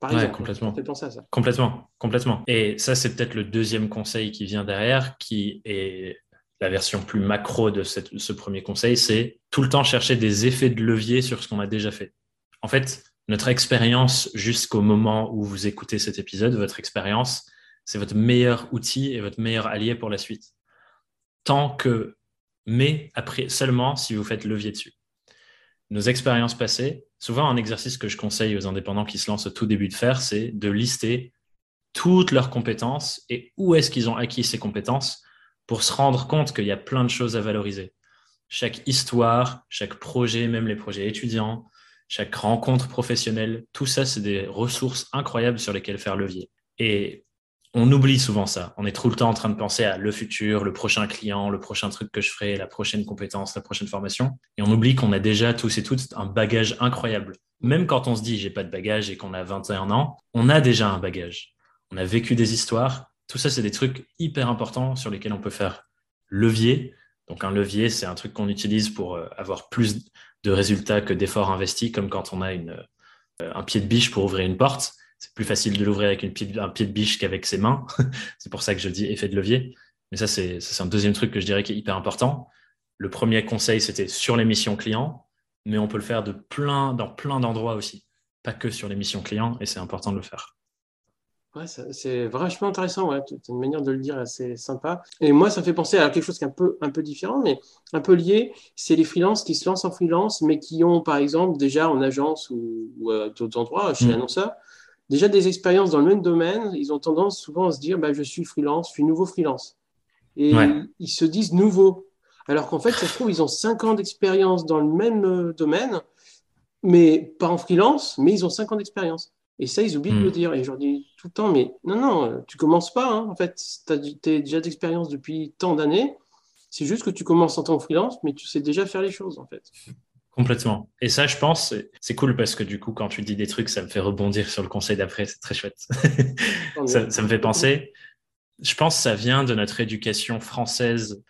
Par exemple, complètement. à ça. Complètement, complètement. Et ça, c'est peut-être le deuxième conseil qui vient derrière, qui est la version plus macro de ce premier conseil, c'est tout le temps chercher des effets de levier sur ce qu'on a déjà fait. En fait, notre expérience jusqu'au moment où vous écoutez cet épisode, votre expérience, c'est votre meilleur outil et votre meilleur allié pour la suite. Tant que, mais après seulement si vous faites levier dessus nos expériences passées, souvent un exercice que je conseille aux indépendants qui se lancent au tout début de faire, c'est de lister toutes leurs compétences et où est-ce qu'ils ont acquis ces compétences pour se rendre compte qu'il y a plein de choses à valoriser. Chaque histoire, chaque projet, même les projets étudiants, chaque rencontre professionnelle, tout ça, c'est des ressources incroyables sur lesquelles faire levier. Et on oublie souvent ça. On est tout le temps en train de penser à le futur, le prochain client, le prochain truc que je ferai, la prochaine compétence, la prochaine formation. Et on oublie qu'on a déjà tous et toutes un bagage incroyable. Même quand on se dit j'ai pas de bagage et qu'on a 21 ans, on a déjà un bagage. On a vécu des histoires. Tout ça, c'est des trucs hyper importants sur lesquels on peut faire levier. Donc un levier, c'est un truc qu'on utilise pour euh, avoir plus de résultats que d'efforts investis, comme quand on a une, euh, un pied de biche pour ouvrir une porte c'est plus facile de l'ouvrir avec un pied de biche qu'avec ses mains. c'est pour ça que je dis effet de levier. Mais ça, c'est un deuxième truc que je dirais qui est hyper important. Le premier conseil, c'était sur les missions clients, mais on peut le faire de plein, dans plein d'endroits aussi, pas que sur les missions clients, et c'est important de le faire. Ouais, c'est vachement intéressant. Ouais. C'est une manière de le dire assez sympa. Et moi, ça fait penser à quelque chose qui est un peu, un peu différent, mais un peu lié. C'est les freelances qui se lancent en freelance, mais qui ont, par exemple, déjà en agence ou, à d'autres endroits, chez mmh. l'annonceur, déjà des expériences dans le même domaine, ils ont tendance souvent à se dire bah, je suis freelance, je suis nouveau freelance. Et ils se disent nouveau. Alors qu'en fait, ça se trouve, ils ont cinq ans d'expérience dans le même euh, domaine, mais pas en freelance, mais ils ont cinq ans d'expérience. Et ça, ils oublient de le hmm. dire. Et je leur dis tout le temps, mais non, non, tu commences pas. Hein. En fait, tu as déjà d'expérience depuis tant d'années. C'est juste que tu commences en tant que freelance, mais tu sais déjà faire les choses, en fait. Complètement. Et ça, je pense, c'est cool parce que du coup, quand tu dis des trucs, ça me fait rebondir sur le conseil d'après. C'est très chouette. ça, me fait penser. Je pense que ça vient de notre éducation française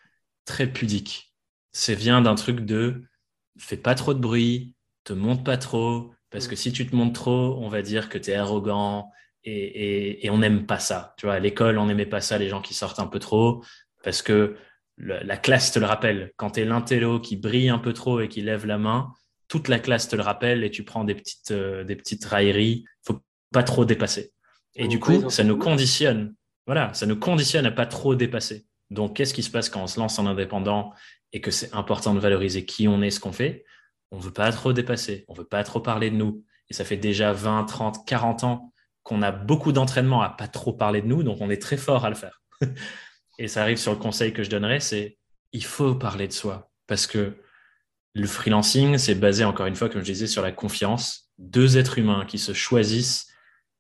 très pudique. Ça vient d'un truc de fais pas trop de bruit, te monte pas trop, parce que si tu te montes trop, on va dire que tu es arrogant et, et on n'aime pas ça. Tu vois, à l'école, on n'aimait pas ça, les gens qui sortent un peu trop, parce que la classe te le rappelle. Quand tu es l'intello qui brille un peu trop et qui lève la main, toute la classe te le rappelle et tu prends des petites, euh, des petites railleries. faut pas trop dépasser. Et du coup, ça nous conditionne. Voilà, ça nous conditionne à pas trop dépasser. Donc, qu'est-ce qui se passe quand on se lance en indépendant et que c'est important de valoriser qui on est, ce qu'on fait? On veut pas trop dépasser. On veut pas trop parler de nous. Et ça fait déjà 20, 30, 40 ans qu'on a beaucoup d'entraînement à pas trop parler de nous. Donc, on est très fort à le faire. et ça arrive sur le conseil que je donnerais, c'est il faut parler de soi parce que le freelancing, c'est basé encore une fois, comme je disais, sur la confiance. Deux êtres humains qui se choisissent,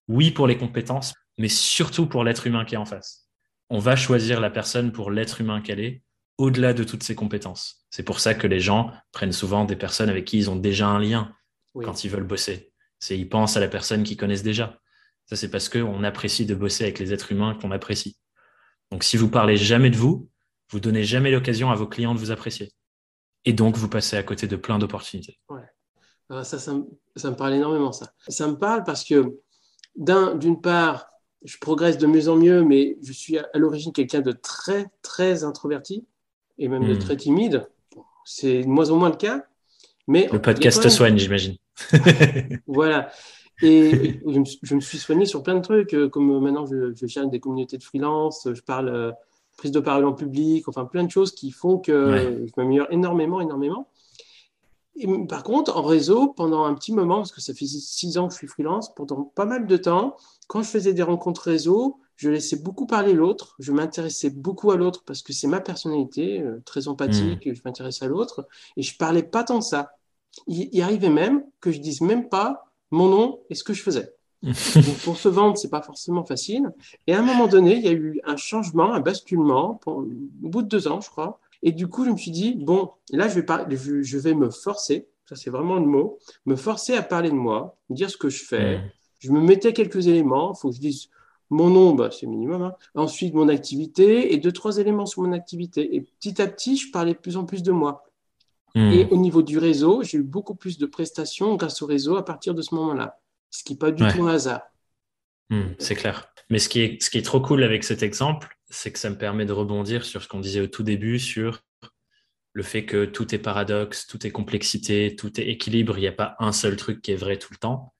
oui pour les compétences, mais surtout pour l'être humain qui est en face. On va choisir la personne pour l'être humain qu'elle est, au-delà de toutes ces compétences. C'est pour ça que les gens prennent souvent des personnes avec qui ils ont déjà un lien quand ils veulent bosser. C'est ils pensent à la personne qu'ils connaissent déjà. Ça, c'est parce qu'on apprécie de bosser avec les êtres humains qu'on apprécie. Donc, si vous parlez jamais de vous, vous donnez jamais l'occasion à vos clients de vous apprécier. Et donc, vous passez à côté de plein d'opportunités. Ouais. ça, ça, me, parle énormément, ça. Ça me parle parce que, d'une part, je progresse de mieux en mieux, mais je suis à, l'origine quelqu'un de très, très introverti et même de hmm. très timide. C'est de moins en moins le cas. Mais le podcast te soigne, j'imagine. voilà. Et je me, suis soigné sur plein de trucs, euh, comme maintenant je, je gère des communautés de freelance, je parle euh, prise de parole en public, enfin plein de choses qui font que je m'améliore énormément, énormément. Et, par contre, en réseau, pendant un petit moment, parce que ça fait six ans que je suis freelance, pendant pas mal de temps, quand je faisais des rencontres réseau, je laissais beaucoup parler l'autre, je m'intéressais beaucoup à l'autre parce que c'est ma personnalité, euh, très empathique, hmm. je m'intéresse à l'autre, et je parlais pas tant de ça. Il, arrivait même que je dise même pas mon nom et ce que je faisais. pour se vendre, c'est pas forcément facile. Et à un moment donné, il y a eu un changement, un basculement, au bout de deux ans, je crois. Et du coup, je me suis dit, bon, là, je vais, je vais me forcer, ça c'est vraiment le mot, me forcer à parler de moi, dire ce que je fais. Je me mettais quelques éléments, il faut que je dise mon nom, bah, c'est minimum. Hein. Ensuite, mon activité et deux, trois éléments sur mon activité. Et petit à petit, je parlais de plus en plus de moi. Hmm. Et au niveau du réseau, j'ai eu beaucoup plus de prestations grâce au réseau à partir de ce moment-là. Ce qui n'est pas du tout un hasard. Hmm, c'est clair. Mais ce qui, est, ce qui est trop cool avec cet exemple, c'est que ça me permet de rebondir sur ce qu'on disait au tout début, sur le fait que tout est paradoxe, tout est complexité, tout est équilibre. Il n'y a pas un seul truc qui est vrai tout le temps.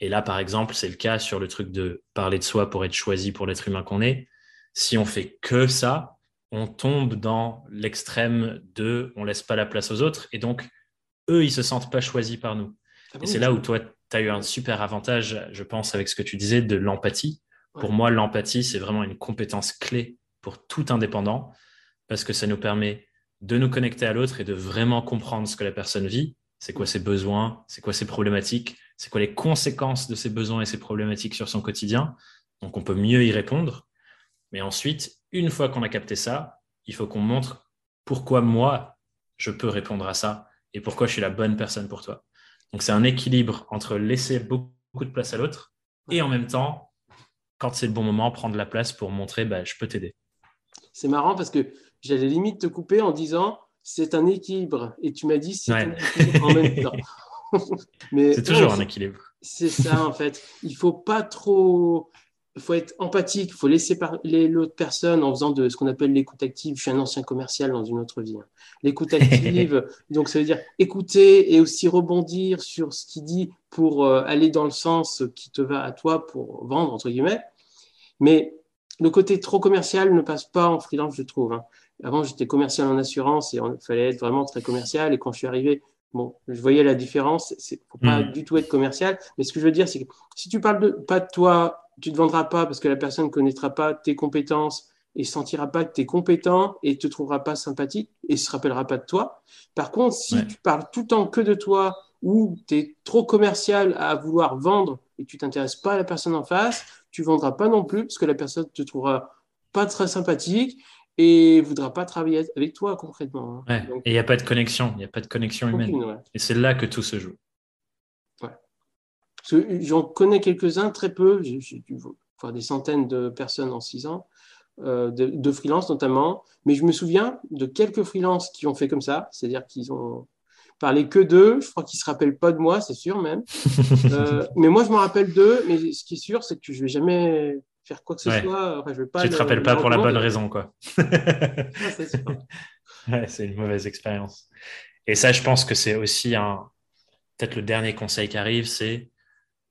Et là, par exemple, c'est le cas sur le truc de parler de soi pour être choisi pour l'être humain qu'on est. Si on fait que ça, on tombe dans l'extrême de on laisse pas la place aux autres et donc eux, ils se sentent pas choisis par nous. Ah et c'est là où toi, tu as eu un super avantage, je pense, avec ce que tu disais de l'empathie. Pour moi, l'empathie, c'est vraiment une compétence clé pour tout indépendant parce que ça nous permet de nous connecter à l'autre et de vraiment comprendre ce que la personne vit, c'est quoi ses besoins, c'est quoi ses problématiques, c'est quoi les conséquences de ses besoins et ses problématiques sur son quotidien. Donc on peut mieux y répondre. Mais ensuite, une fois qu'on a capté ça, il faut qu'on montre pourquoi moi, je peux répondre à ça et pourquoi je suis la bonne personne pour toi. Donc c'est un équilibre entre laisser beaucoup de place à l'autre et en même temps, quand c'est le bon moment, prendre la place pour montrer bah, je peux t'aider. C'est marrant parce que j'allais limite te couper en disant c'est un équilibre et tu m'as dit c'est un équilibre en même temps. c'est toujours un équilibre. C'est ça en fait. Il faut pas trop il faut être empathique, il faut laisser parler l'autre personne en faisant de ce qu'on appelle l'écoute active. Je suis un ancien commercial dans une autre vie. Hein. L'écoute active, donc ça veut dire écouter et aussi rebondir sur ce qu'il dit pour euh, aller dans le sens qui te va à toi pour vendre, entre guillemets. Mais le côté trop commercial ne passe pas en freelance, je trouve. Hein. Avant, j'étais commercial en assurance et il fallait être vraiment très commercial. Et quand je suis arrivé, bon, je voyais la différence. Il ne faut pas mm. du tout être commercial. Mais ce que je veux dire, c'est que si tu parles de, pas de toi tu ne te vendras pas parce que la personne ne connaîtra pas tes compétences et ne sentira pas que tu es compétent et ne te trouvera pas sympathique et ne se rappellera pas de toi. Par contre, si tu parles tout le temps que de toi ou tu es trop commercial à vouloir vendre et tu t'intéresses pas à la personne en face, tu vendras pas non plus parce que la personne te trouvera pas très sympathique et voudra pas travailler avec toi concrètement. Hein. et il n'y a pas de connexion, il n'y a pas de connexion humaine. Et c'est là que tout se joue. J'en connais quelques-uns, très peu. J'ai dû voir des centaines de personnes en six ans, euh, de, de freelance notamment. Mais je me souviens de quelques freelances qui ont fait comme ça, c'est-à-dire qu'ils ont parlé que d'eux. Je crois qu'ils se rappellent pas de moi, c'est sûr même. Euh, mais moi, je me rappelle d'eux. Mais ce qui est sûr, c'est que je vais jamais faire quoi que ce soit. je vais pas tu te rappelles pas pour la bonne raison, quoi. c'est une mauvaise expérience. Et ça, je pense que c'est aussi un. Peut-être le dernier conseil qui arrive, c'est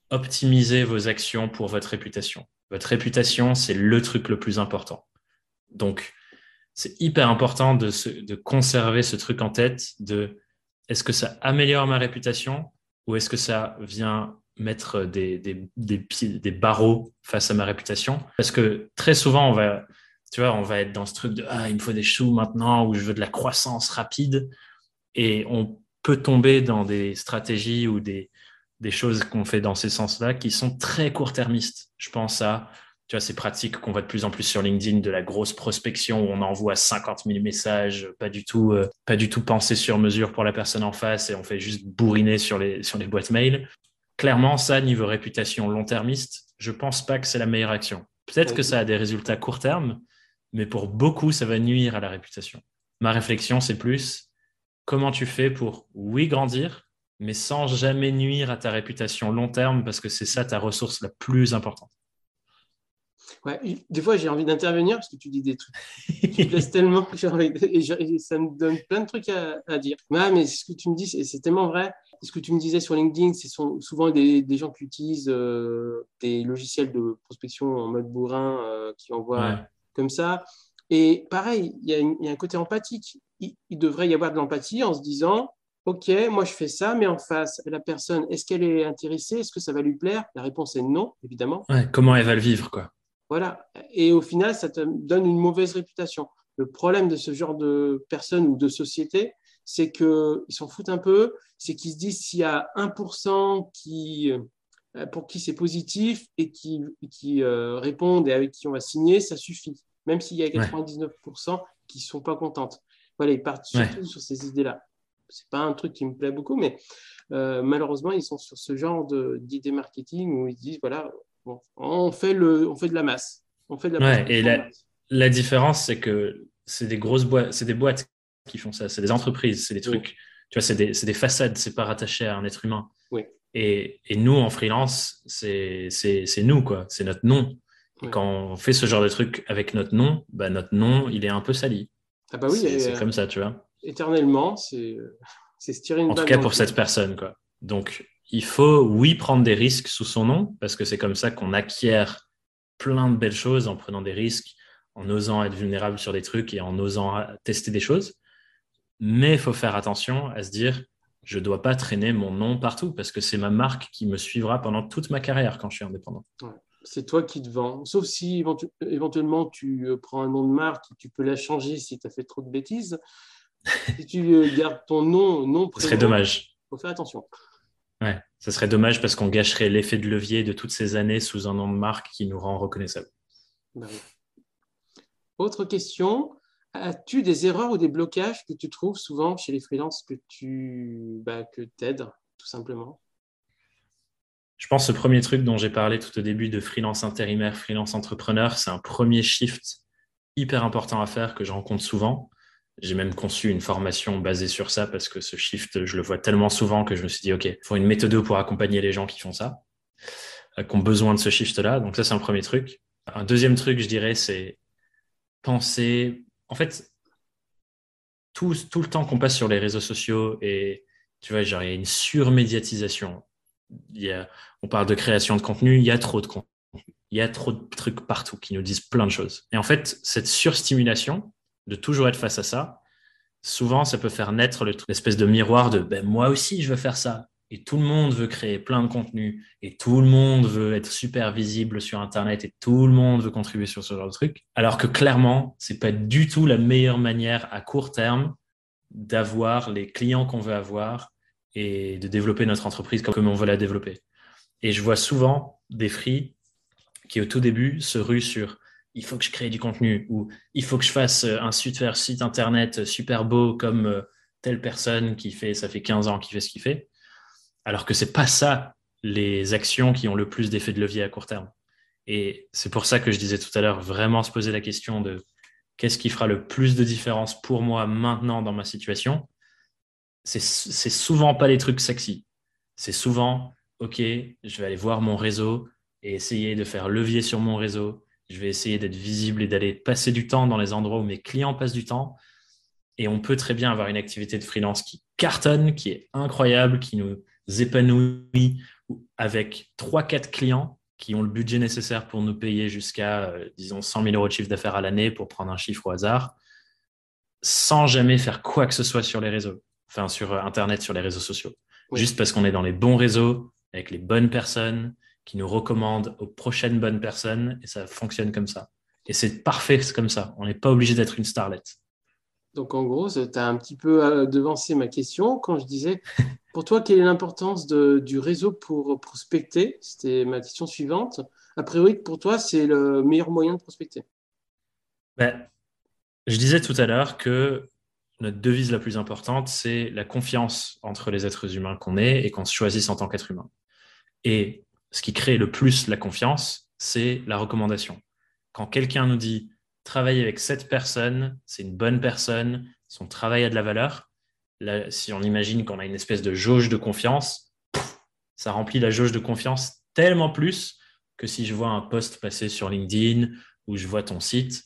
optimisez vos actions pour votre réputation. Votre réputation, c'est le truc le plus important. Donc, c'est hyper important de, de, conserver ce truc en tête de est-ce que ça améliore ma réputation ou est-ce que ça vient mettre des, des, des, des, barreaux face à ma réputation? Parce que très souvent, on va, tu vois, on va être dans ce truc de ah, il me faut des choux maintenant ou je veux de la croissance rapide et on peut tomber dans des stratégies ou des, des choses qu'on fait dans ces sens-là qui sont très court-termistes. Je pense à tu vois, ces pratiques qu'on voit de plus en plus sur LinkedIn, de la grosse prospection où on envoie 50 000 messages, pas du tout, euh, pas du tout pensé sur mesure pour la personne en face et on fait juste bourriner sur les, sur les boîtes mail. Clairement, ça, niveau réputation long-termiste, je pense pas que c'est la meilleure action. Peut-être que ça a des résultats court terme, mais pour beaucoup, ça va nuire à la réputation. Ma réflexion, c'est plus comment tu fais pour, oui, grandir, mais sans jamais nuire à ta réputation long terme, parce que c'est ça ta ressource la plus importante. Ouais, des fois, j'ai envie d'intervenir parce que tu dis des trucs. tu me laisses tellement. et, ça me donne plein de trucs à, dire. mais ce que tu me dis, c'est tellement vrai. Ce que tu me disais sur LinkedIn, c'est souvent des, gens qui utilisent euh, des logiciels de prospection en mode bourrin euh, qui envoient comme ça. Et pareil, il y, a un côté empathique. Il, devrait y avoir de l'empathie en se disant Ok, moi je fais ça, mais en face, la personne, est-ce qu'elle est intéressée? Est-ce que ça va lui plaire? La réponse est non, évidemment. comment elle va le vivre, quoi? Voilà. Et au final, ça te donne une mauvaise réputation. Le problème de ce genre de personnes ou de sociétés, c'est qu'ils s'en foutent un peu, c'est qu'ils se disent s'il y a 1% qui, euh, pour qui c'est positif et qui, qui euh, répondent et avec qui on va signer, ça suffit. Même s'il y a 99% qui ne sont pas contentes. Voilà, ils partent surtout sur ces idées-là. Ce n'est pas un truc qui me plaît beaucoup, mais euh, malheureusement, ils sont sur ce genre d'idées marketing où ils disent voilà, on, fait le, on fait de la masse. On fait de la ouais, et la, différence, c'est que c'est des grosses boîtes, c'est des boîtes qui font ça, c'est des entreprises, c'est des trucs, tu vois, c'est des, des, façades, c'est pas rattaché à un être humain. Oui. Et, et, nous, en freelance, c'est nous, quoi, c'est notre nom. Et quand on fait ce genre de truc avec notre nom, bah, notre nom, il est un peu sali. Ah bah oui, c'est comme ça, tu vois. Éternellement, c'est se tirer une En tout cas, pour cette personne, quoi. Donc, il faut, oui, prendre des risques sous son nom, parce que c'est comme ça qu'on acquiert plein de belles choses en prenant des risques, en osant être vulnérable sur des trucs et en osant tester des choses. Mais il faut faire attention à se dire, je ne dois pas traîner mon nom partout, parce que c'est ma marque qui me suivra pendant toute ma carrière quand je suis indépendant. C'est toi qui te vends. Sauf si éventuellement tu euh, prends un nom de marque, tu peux la changer si tu as fait trop de bêtises. Si tu euh, gardes ton nom, nom Ce serait dommage. Il faut faire attention. Ouais, ça serait dommage parce qu'on gâcherait l'effet de levier de toutes ces années sous un nom de marque qui nous rend reconnaissable. Bah Autre question. As-tu des erreurs ou des blocages que tu trouves souvent chez les freelances que tu bah, que t'aides, tout simplement? Je pense que ce premier truc dont j'ai parlé tout au début de freelance intérimaire, freelance entrepreneur, c'est un premier shift hyper important à faire que je rencontre souvent. J'ai même conçu une formation basée sur ça parce que ce shift, je le vois tellement souvent que je me suis dit, OK, il faut une méthode pour accompagner les gens qui font ça, euh, qui ont besoin de ce shift-là. Donc ça, c'est un premier truc. Un deuxième truc, je dirais, c'est penser, en fait, tout, tout le temps qu'on passe sur les réseaux sociaux et tu vois, genre, il y a une surmédiatisation. Il y a, on parle de création de contenu, il y a trop de contenu. Il y a trop de trucs partout qui nous disent plein de choses. Et en fait, cette surstimulation, de toujours être face à ça, souvent ça peut faire naître l'espèce de miroir de ben, moi aussi je veux faire ça. Et tout le monde veut créer plein de contenu, et tout le monde veut être super visible sur Internet, et tout le monde veut contribuer sur ce genre de truc. Alors que clairement, c'est pas du tout la meilleure manière à court terme d'avoir les clients qu'on veut avoir et de développer notre entreprise comme on veut la développer. Et je vois souvent des free qui au tout début se ruent sur il faut que je crée du contenu ou il faut que je fasse euh, un super site internet super beau comme euh, telle personne qui fait, ça fait 15 ans qui fait ce qu'il fait. Alors que c'est pas ça les actions qui ont le plus d'effet de levier à court terme. Et c'est pour ça que je disais tout à l'heure, vraiment se poser la question de qu'est-ce qui fera le plus de différence pour moi maintenant dans ma situation. C'est souvent pas les trucs sexy. C'est souvent, OK, je vais aller voir mon réseau et essayer de faire levier sur mon réseau, je vais essayer d'être visible et d'aller passer du temps dans les endroits où mes clients passent du temps. Et on peut très bien avoir une activité de freelance qui cartonne, qui est incroyable, qui nous épanouit avec 3-4 clients qui ont le budget nécessaire pour nous payer jusqu'à, euh, disons, 100 000 euros de chiffre d'affaires à l'année pour prendre un chiffre au hasard, sans jamais faire quoi que ce soit sur les réseaux, enfin sur euh, Internet, sur les réseaux sociaux. Juste parce qu'on est dans les bons réseaux, avec les bonnes personnes, qui nous recommande aux prochaines bonnes personnes et ça fonctionne comme ça. Et c'est parfait comme ça. On n'est pas obligé d'être une starlet. Donc en gros, tu as un petit peu euh, devancé ma question quand je disais, pour toi, quelle est l'importance du réseau pour prospecter? C'était ma question suivante. a priori, pour toi, c'est le meilleur moyen de prospecter ben, Je disais tout à l'heure que notre devise la plus importante, c'est la confiance entre les êtres humains qu'on est et qu'on se choisisse en tant qu'être humain. Et ce qui crée le plus la confiance, c'est la recommandation. Quand quelqu'un nous dit travailler avec cette personne, c'est une bonne personne, son travail a de la valeur, si on imagine qu'on a une espèce de jauge de confiance, ça remplit la jauge de confiance tellement plus que si je vois un post passer sur LinkedIn ou je vois ton site,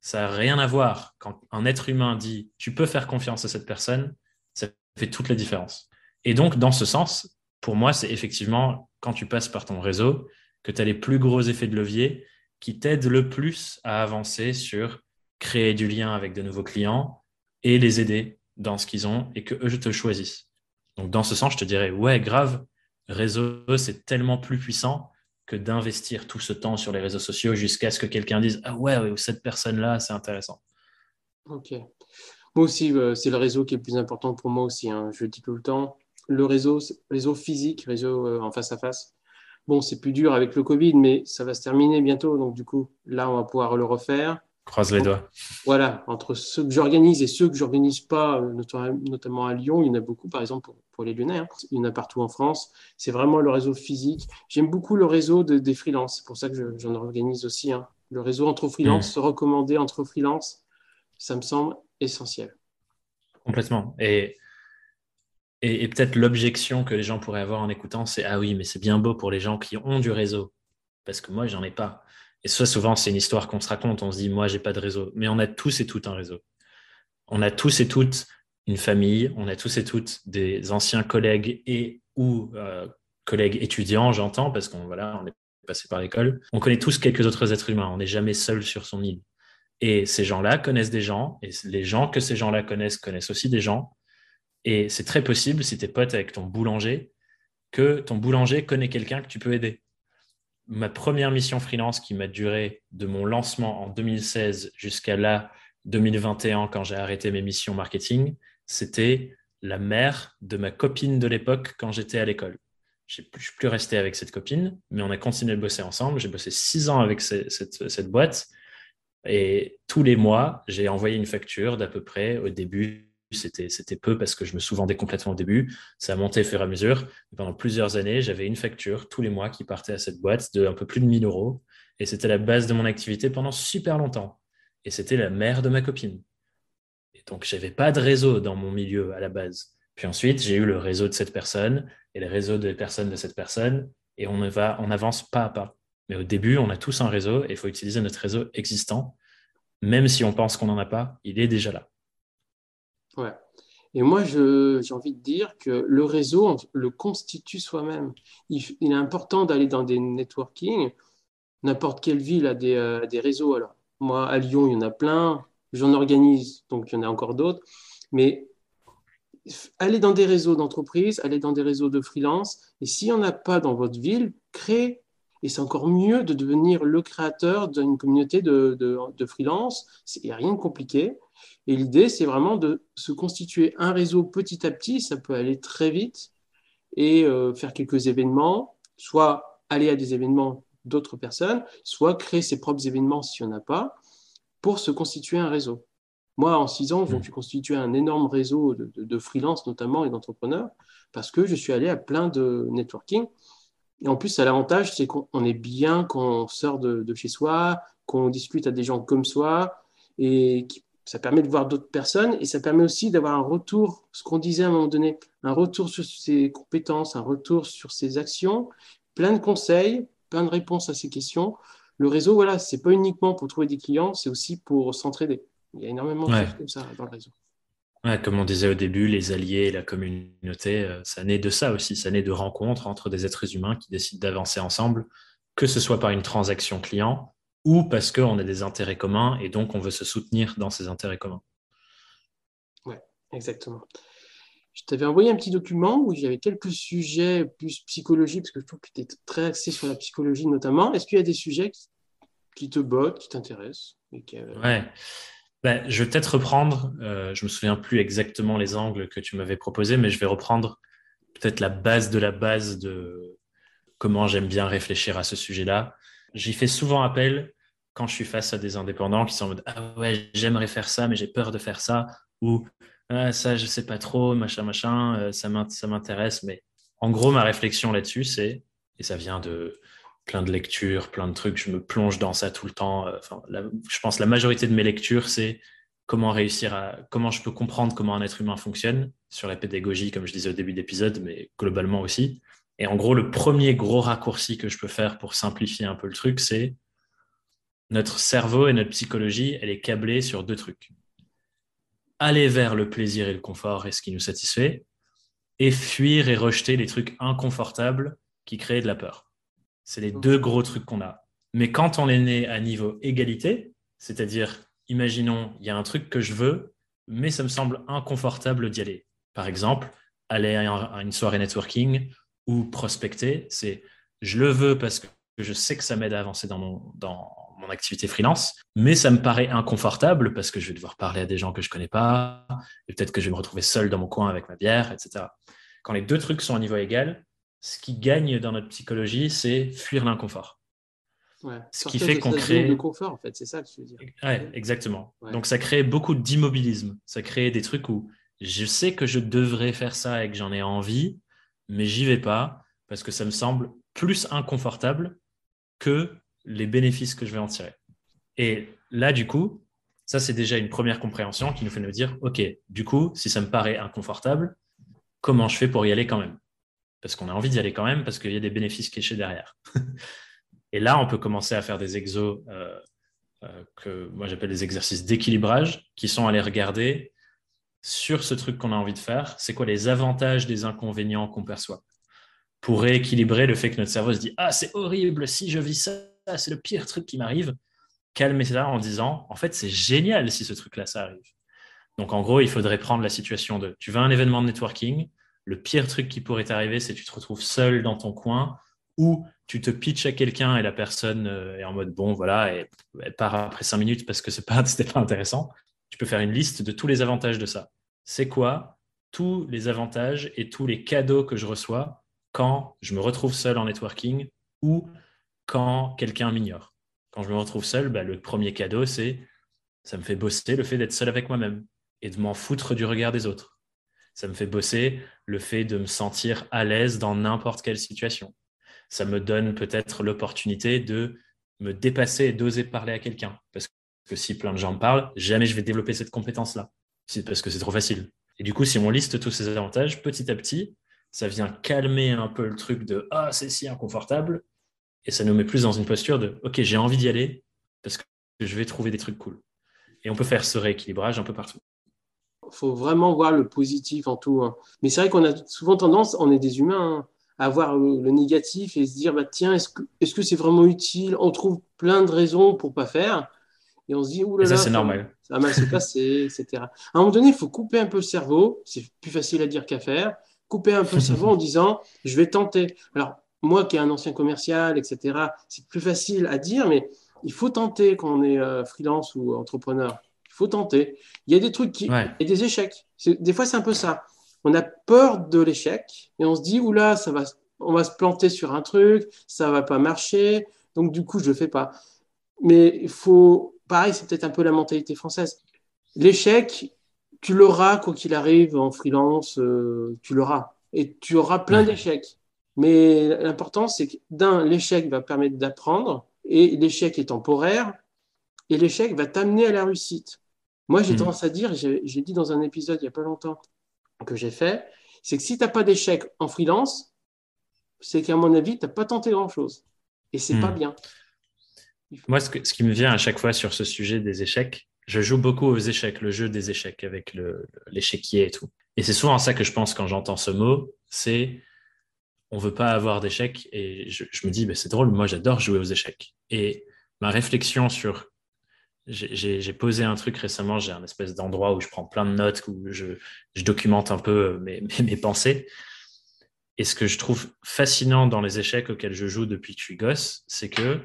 ça n'a rien à voir. Quand un être humain dit tu peux faire confiance à cette personne, ça fait toute la différence. Et donc, dans ce sens, pour moi, c'est effectivement quand tu passes par ton réseau que tu as les plus gros effets de levier qui t'aident le plus à avancer sur créer du lien avec de nouveaux clients et les aider dans ce qu'ils ont et que eux te choisissent. Donc, dans ce sens, je te dirais, ouais, grave, réseau, c'est tellement plus puissant que d'investir tout ce temps sur les réseaux sociaux jusqu'à ce que quelqu'un dise Ah ouais, cette personne-là, c'est intéressant. Ok. Moi aussi, euh, c'est le réseau qui est le plus important pour moi aussi. Hein. Je le dis tout le temps. Le réseau, réseau physique, réseau euh, en face à face. Bon, c'est plus dur avec le Covid, mais ça va se terminer bientôt. Donc, du coup, là, on va pouvoir le refaire. Croise les doigts. Voilà, entre ceux que j'organise et ceux que j'organise pas, euh, notamment à Lyon, il y en a beaucoup, par exemple, pour, les Lyonnais. Hein. Il y en a partout en France. C'est vraiment le réseau physique. J'aime beaucoup le réseau des freelances. C'est pour ça que j'en organise aussi. Hein. Le réseau entre freelances, mmh. se recommander entre freelances, ça me semble essentiel. Complètement. Et, et, peut-être l'objection que les gens pourraient avoir en écoutant, c'est Ah oui, mais c'est bien beau pour les gens qui ont du réseau. Parce que moi, j'en ai pas. Et ça, souvent, c'est une histoire qu'on se raconte. On se dit, moi, j'ai pas de réseau. Mais on a tous et toutes un réseau. On a tous et toutes une famille. On a tous et toutes des anciens collègues et ou euh, collègues étudiants, j'entends, parce qu'on voilà, on est passé par l'école. On connaît tous quelques autres êtres humains. On n'est jamais seul sur son île. Et ces gens-là connaissent des gens, et les gens que ces gens-là connaissent connaissent aussi des gens. Et c'est très possible, si tu es pote avec ton boulanger, que ton boulanger connaît quelqu'un que tu peux aider ma première mission freelance qui m'a duré de mon lancement en 2016 jusqu'à là, 2021, quand j'ai arrêté mes missions marketing, c'était la mère de ma copine de l'époque quand j'étais à l'école. Je ne suis plus resté avec cette copine, mais on a continué de bosser ensemble. J'ai bossé six ans avec cette, cette boîte. Et tous les mois, j'ai envoyé une facture d'à peu près au début c'était peu parce que je me sous-vendais complètement au début. Ça a monté au fur et à mesure. pendant plusieurs années, j'avais une facture tous les mois qui partait à cette boîte de un peu plus de 1000 euros. Et c'était la base de mon activité pendant super longtemps. Et c'était la mère de ma copine. Et donc, je n'avais pas de réseau dans mon milieu à la base. Puis ensuite, j'ai eu le réseau de cette personne et le réseau des personnes de cette personne. Et on, va, on avance pas à pas. Mais au début, on a tous un réseau et il faut utiliser notre réseau existant. Même si on pense qu'on n'en a pas, il est déjà là. Ouais. Et moi, j'ai envie de dire que le réseau le constitue soi-même. Il, est important d'aller dans des networking. N'importe quelle ville a des, euh, des, réseaux. Alors, moi, à Lyon, il y en a plein. J'en organise, donc il y en a encore d'autres. Mais aller dans des réseaux d'entreprise, aller dans des réseaux de freelance. Et s'il n'y en a pas dans votre ville, créez. Et c'est encore mieux de devenir le créateur d'une communauté de, de, de freelance. Il n'y a rien de compliqué. Et l'idée, c'est vraiment de se constituer un réseau petit à petit. Ça peut aller très vite et euh, faire quelques événements, soit aller à des événements d'autres personnes, soit créer ses propres événements s'il n'y en a pas, pour se constituer un réseau. Moi, en six ans, je me suis constitué un énorme réseau de, de, freelance notamment et d'entrepreneurs parce que je suis allé à plein de networking. Et en plus, l'avantage, c'est qu'on est bien quand on sort de, de chez soi, qu'on discute à des gens comme soi et qui ça permet de voir d'autres personnes et ça permet aussi d'avoir un retour, ce qu'on disait à un moment donné, un retour sur ses compétences, un retour sur ses actions, plein de conseils, plein de réponses à ces questions. Le réseau, voilà, c'est pas uniquement pour trouver des clients, c'est aussi pour s'entraider. Il y a énormément de choses comme ça dans le réseau. comme on disait au début, les alliés, la communauté, euh, ça naît de ça aussi, ça naît de rencontres entre des êtres humains qui décident d'avancer ensemble, que ce soit par une transaction client, ou parce qu'on a des intérêts communs et donc on veut se soutenir dans ces intérêts communs. Oui, exactement. Je t'avais envoyé un petit document où il y avait quelques sujets plus psychologiques, parce que je trouve que tu es très axé sur la psychologie notamment. Est-ce qu'il y a des sujets qui, te bottent, qui t'intéressent Oui. Ben, je vais peut-être reprendre, euh, je me souviens plus exactement les angles que tu m'avais proposés, mais je vais reprendre peut-être la base de la base de, comment j'aime bien réfléchir à ce sujet-là. J'y fais souvent appel quand je suis face à des indépendants qui sont en mode Ah ouais, j'aimerais faire ça, mais j'ai peur de faire ça. Ou ah, ça, je sais pas trop, machin, machin, euh, ça m'intéresse. Mais en gros, ma réflexion là-dessus, c'est, et ça vient de plein de lectures, plein de trucs, je me plonge dans ça tout le temps. Euh, je pense la majorité de mes lectures, c'est comment réussir à, comment je peux comprendre comment un être humain fonctionne sur la pédagogie, comme je disais au début d'épisode, mais globalement aussi. Et en gros, le premier gros raccourci que je peux faire pour simplifier un peu le truc, c'est notre cerveau et notre psychologie, elle est câblée sur deux trucs. Aller vers le plaisir et le confort et ce qui nous satisfait, et fuir et rejeter les trucs inconfortables qui créent de la peur. C'est les deux gros trucs qu'on a. Mais quand on est né à niveau égalité, c'est-à-dire imaginons, il y a un truc que je veux, mais ça me semble inconfortable d'y aller. Par exemple, aller à une soirée networking ou prospecter, c'est je le veux parce que je sais que ça m'aide à avancer dans mon, dans mon activité freelance, mais ça me paraît inconfortable parce que je vais devoir parler à des gens que je connais pas, et peut-être que je vais me retrouver seul dans mon coin avec ma bière, etc. Quand les deux trucs sont à niveau égal, ce qui gagne dans notre psychologie, c'est fuir l'inconfort. Ce qui fait qu'on crée. Le confort, en fait, c'est ça que tu veux dire. Ouais, exactement. Donc, ça crée beaucoup d'immobilisme. Ça crée des trucs où je sais que je devrais faire ça et que j'en ai envie, mais j'y vais pas parce que ça me semble plus inconfortable que les bénéfices que je vais en tirer. Et là, du coup, ça, c'est déjà une première compréhension qui nous fait nous dire OK, du coup, si ça me paraît inconfortable, comment je fais pour y aller quand même? Parce qu'on a envie d'y aller quand même parce qu'il y a des bénéfices cachés derrière. Et là, on peut commencer à faire des exos euh, euh, que moi j'appelle des exercices d'équilibrage, qui sont à aller regarder sur ce truc qu'on a envie de faire, c'est quoi les avantages des inconvénients qu'on perçoit? Pour rééquilibrer le fait que notre cerveau se dit Ah, c'est horrible, si je vis ça, c'est le pire truc qui m'arrive. Calmer ça en disant En fait, c'est génial si ce truc-là, ça arrive. Donc, en gros, il faudrait prendre la situation de Tu vas à un événement de networking, le pire truc qui pourrait t'arriver, c'est que tu te retrouves seul dans ton coin ou tu te pitches à quelqu'un et la personne euh, est en mode bon, voilà, et elle part après cinq minutes parce que ce n'était pas intéressant. Tu peux faire une liste de tous les avantages de ça. C'est quoi tous les avantages et tous les cadeaux que je reçois quand je me retrouve seul en networking ou quand quelqu'un m'ignore? Quand je me retrouve seul, bah, le premier cadeau, c'est ça me fait bosser le fait d'être seul avec moi-même et de m'en foutre du regard des autres. Ça me fait bosser le fait de me sentir à l'aise dans n'importe quelle situation ça me donne peut-être l'opportunité de me dépasser et d'oser parler à quelqu'un. Parce que si plein de gens me parlent, jamais je vais développer cette compétence-là. C'est parce que c'est trop facile. Et du coup, si on liste tous ces avantages, petit à petit, ça vient calmer un peu le truc de Ah, c'est si inconfortable. Et ça nous met plus dans une posture de Ok, j'ai envie d'y aller parce que je vais trouver des trucs cool. Et on peut faire ce rééquilibrage un peu partout. Il faut vraiment voir le positif en tout. Hein. Mais c'est vrai qu'on a souvent tendance, on est des humains, hein, à voir le, négatif et se dire bah, tiens, est-ce que c'est -ce c'est vraiment utile? On trouve plein de raisons pour pas faire. Et on se dit, oulala, ça, c'est normal. Ça va mal se passer, etc. À un moment donné, il faut couper un peu le cerveau. C'est plus facile à dire qu'à faire. Couper un peu le cerveau en disant, je vais tenter. Alors, moi qui ai un ancien commercial, etc., c'est plus facile à dire, mais il faut tenter quand on est euh, freelance ou entrepreneur. Il faut tenter. Il y a des trucs qui. Ouais. Et des échecs. Des fois, c'est un peu ça on a peur de l'échec et on se dit, oula, ça va, on va se planter sur un truc, ça va pas marcher, donc du coup, je le fais pas. Mais il faut, pareil, c'est peut-être un peu la mentalité française. L'échec, tu l'auras quoi qu'il arrive en freelance, euh, tu l'auras. Et tu auras plein d'échecs. Mais l'important, c'est que d'un, l'échec va permettre d'apprendre, et l'échec est temporaire, et l'échec va t'amener à la réussite. Moi, j'ai hmm. tendance à dire, j'ai dit dans un épisode il n'y a pas longtemps, que j'ai fait, c'est que si tu n'as pas d'échec en freelance, c'est qu'à mon avis, tu n'as pas tenté grand-chose. Et c'est pas hmm. bien. Moi, ce, qui me vient à chaque fois sur ce sujet des échecs, je joue beaucoup aux échecs, le jeu des échecs avec l'échiquier et tout. Et c'est souvent ça que je pense quand j'entends ce mot, c'est on veut pas avoir d'échecs. Et je, me dis, bah, c'est drôle, moi j'adore jouer aux échecs. Et ma réflexion sur j'ai posé un truc récemment, j'ai un espèce d'endroit où je prends plein de notes, où je, documente un peu mes, mes, pensées. Et ce que je trouve fascinant dans les échecs auxquels je joue depuis que je suis gosse, c'est que